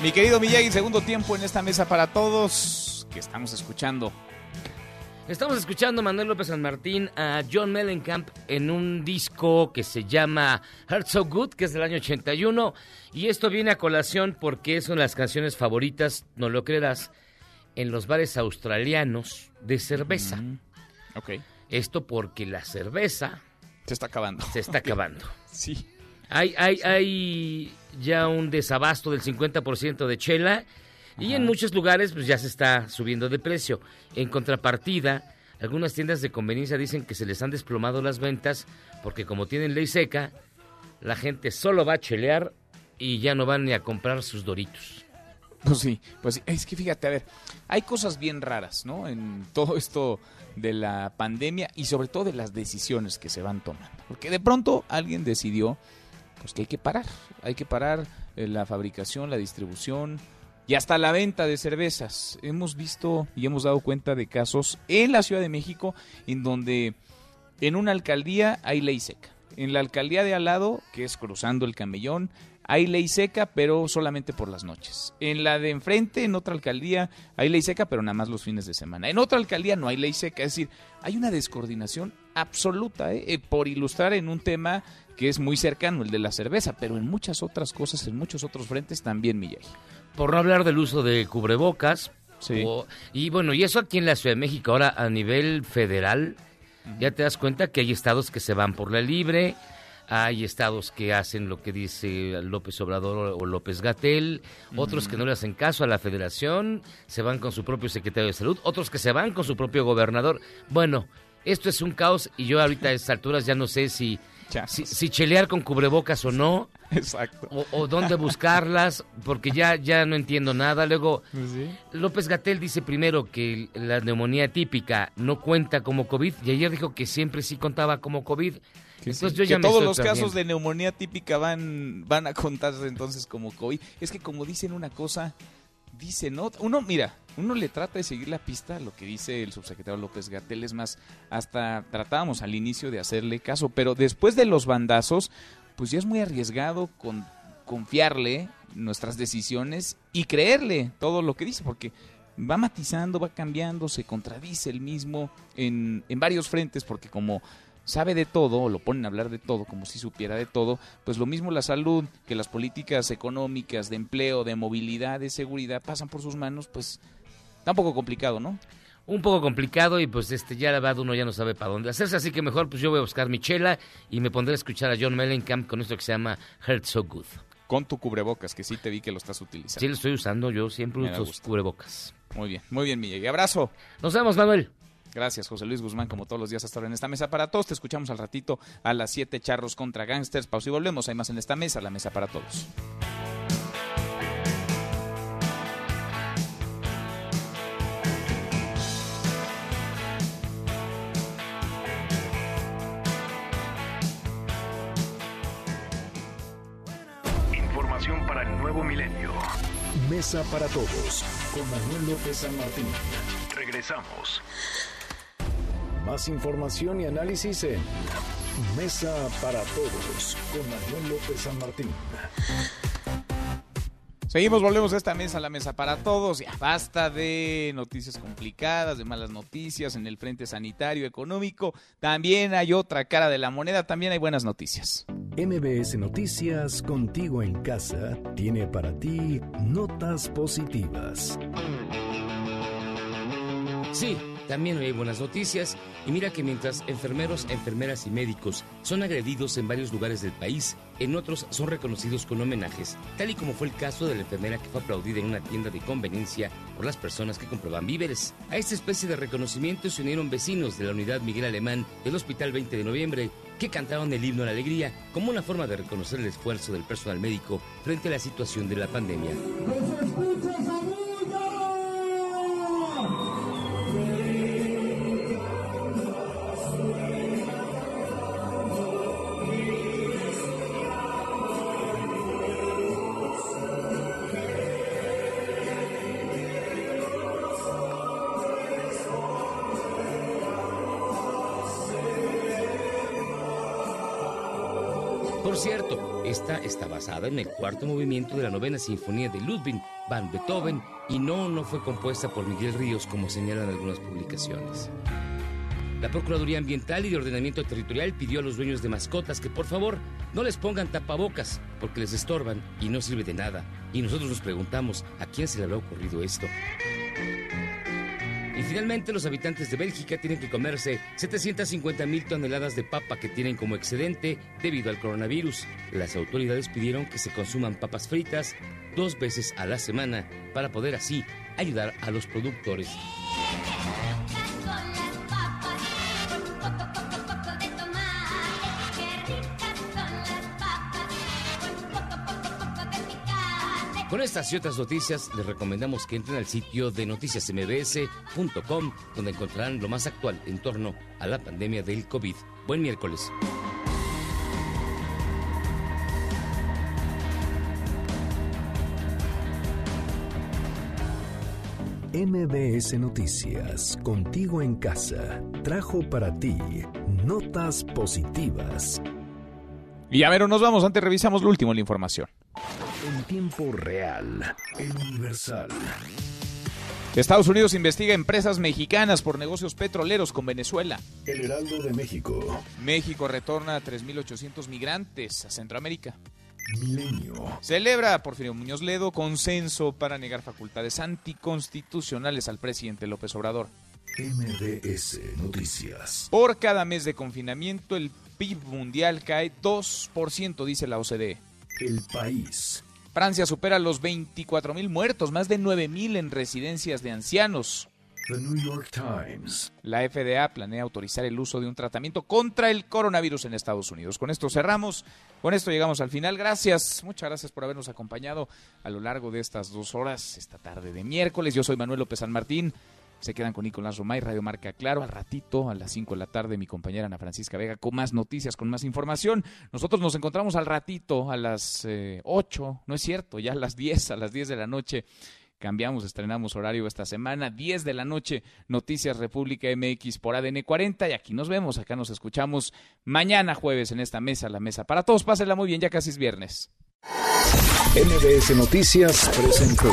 Mi querido Miyagi, segundo tiempo en esta mesa para todos que estamos escuchando. Estamos escuchando Manuel López San Martín a John Mellencamp en un disco que se llama Heart So Good, que es del año 81. Y esto viene a colación porque son las canciones favoritas, no lo creerás, en los bares australianos de cerveza. Mm, ok. Esto porque la cerveza... Se está acabando. Se está acabando. sí. Hay, hay, hay ya un desabasto del 50% de chela y en muchos lugares pues ya se está subiendo de precio. En contrapartida, algunas tiendas de conveniencia dicen que se les han desplomado las ventas porque como tienen ley seca, la gente solo va a chelear y ya no van ni a comprar sus doritos. Pues sí, pues sí. es que fíjate, a ver, hay cosas bien raras, ¿no? En todo esto de la pandemia y sobre todo de las decisiones que se van tomando. Porque de pronto alguien decidió pues que hay que parar, hay que parar eh, la fabricación, la distribución y hasta la venta de cervezas. Hemos visto y hemos dado cuenta de casos en la Ciudad de México en donde en una alcaldía hay ley seca. En la alcaldía de al lado, que es cruzando el camellón, hay ley seca, pero solamente por las noches. En la de enfrente, en otra alcaldía, hay ley seca, pero nada más los fines de semana. En otra alcaldía no hay ley seca, es decir, hay una descoordinación absoluta, ¿eh? Eh, por ilustrar en un tema que es muy cercano, el de la cerveza, pero en muchas otras cosas, en muchos otros frentes también, Miguel. Por no hablar del uso de cubrebocas. Sí. y bueno, y eso aquí en la Ciudad de México, ahora a nivel federal, ya te das cuenta que hay estados que se van por la libre, hay estados que hacen lo que dice López Obrador o López Gatel, otros que no le hacen caso a la federación, se van con su propio secretario de salud, otros que se van con su propio gobernador. Bueno, esto es un caos y yo ahorita a estas alturas ya no sé si si, chelear con cubrebocas o no. Exacto. O, dónde buscarlas, porque ya, ya no entiendo nada. Luego, Pues López Gatel dice primero que la neumonía típica no cuenta como COVID y ayer dijo que siempre sí contaba como COVID. Entonces yo que ya todos los casos de neumonía típica van, van a contarse entonces como COVID. Es que como dicen una cosa, dicen otra. Uno, mira, uno le trata de seguir la pista a lo que dice el subsecretario López Gatel. Es más, hasta tratábamos al inicio de hacerle caso, pero después de los bandazos, pues ya es muy arriesgado con, confiarle nuestras decisiones y creerle todo lo que dice, porque va matizando, va cambiando, se contradice el mismo en, en varios frentes, porque como sabe de todo, o lo ponen a hablar de todo, como si supiera de todo, pues lo mismo la salud, que las políticas económicas, de empleo, de movilidad, de seguridad, pasan por sus manos, pues está un poco complicado, ¿no? Un poco complicado y pues este ya la verdad uno ya no sabe para dónde hacerse, así que mejor pues yo voy a buscar mi chela y me pondré a escuchar a John Mellencamp con esto que se llama Heart So Good. Con tu cubrebocas, que sí te vi que lo estás utilizando. Sí, lo estoy usando, yo siempre Me uso cubrebocas. Muy bien, muy bien, Miguel. Abrazo. Nos vemos, Manuel. Gracias, José Luis Guzmán, como todos los días hasta ahora en esta mesa para todos. Te escuchamos al ratito a las 7 charros contra gangsters. Pausa y volvemos. Hay más en esta mesa, la mesa para todos. Información para el nuevo milenio. Mesa para todos con Manuel López San Martín. Regresamos. Más información y análisis en Mesa para todos con Manuel López San Martín. Seguimos, volvemos a esta mesa, la mesa para todos. Ya basta de noticias complicadas, de malas noticias en el frente sanitario, económico. También hay otra cara de la moneda, también hay buenas noticias. MBS Noticias, contigo en casa, tiene para ti notas positivas. Sí, también hay buenas noticias. Y mira que mientras enfermeros, enfermeras y médicos son agredidos en varios lugares del país, en otros son reconocidos con homenajes, tal y como fue el caso de la enfermera que fue aplaudida en una tienda de conveniencia por las personas que compraban víveres. A esta especie de reconocimiento se unieron vecinos de la unidad Miguel Alemán del Hospital 20 de Noviembre, que cantaron el himno a la alegría como una forma de reconocer el esfuerzo del personal médico frente a la situación de la pandemia. Cierto, esta está basada en el cuarto movimiento de la novena sinfonía de Ludwig van Beethoven y no, no fue compuesta por Miguel Ríos como señalan algunas publicaciones. La Procuraduría Ambiental y de Ordenamiento Territorial pidió a los dueños de mascotas que por favor no les pongan tapabocas porque les estorban y no sirve de nada. Y nosotros nos preguntamos a quién se le habrá ocurrido esto. Finalmente los habitantes de Bélgica tienen que comerse 750 mil toneladas de papa que tienen como excedente debido al coronavirus. Las autoridades pidieron que se consuman papas fritas dos veces a la semana para poder así ayudar a los productores. Con estas y otras noticias les recomendamos que entren al sitio de noticiasmbs.com donde encontrarán lo más actual en torno a la pandemia del COVID. Buen miércoles. MBS Noticias, contigo en casa, trajo para ti notas positivas. Y a ver, nos vamos, antes revisamos lo último, la información. En tiempo real, el Universal. Estados Unidos investiga empresas mexicanas por negocios petroleros con Venezuela. El Heraldo de México. México retorna a 3.800 migrantes a Centroamérica. Milenio. Celebra Porfirio Muñoz Ledo consenso para negar facultades anticonstitucionales al presidente López Obrador. MBS Noticias. Por cada mes de confinamiento, el PIB mundial cae 2%, dice la OCDE. El país. Francia supera los 24 mil muertos, más de 9 mil en residencias de ancianos. The New York Times. La FDA planea autorizar el uso de un tratamiento contra el coronavirus en Estados Unidos. Con esto cerramos, con esto llegamos al final. Gracias, muchas gracias por habernos acompañado a lo largo de estas dos horas, esta tarde de miércoles. Yo soy Manuel López San Martín. Se quedan con Nicolás Romay, Radio Marca Claro. Al ratito, a las 5 de la tarde, mi compañera Ana Francisca Vega con más noticias, con más información. Nosotros nos encontramos al ratito, a las eh, 8, no es cierto, ya a las 10, a las 10 de la noche. Cambiamos, estrenamos horario esta semana, 10 de la noche, Noticias República MX por ADN 40 y aquí nos vemos, acá nos escuchamos mañana jueves en esta mesa, la mesa para todos. Pásenla muy bien, ya casi es viernes. MBS Noticias presentó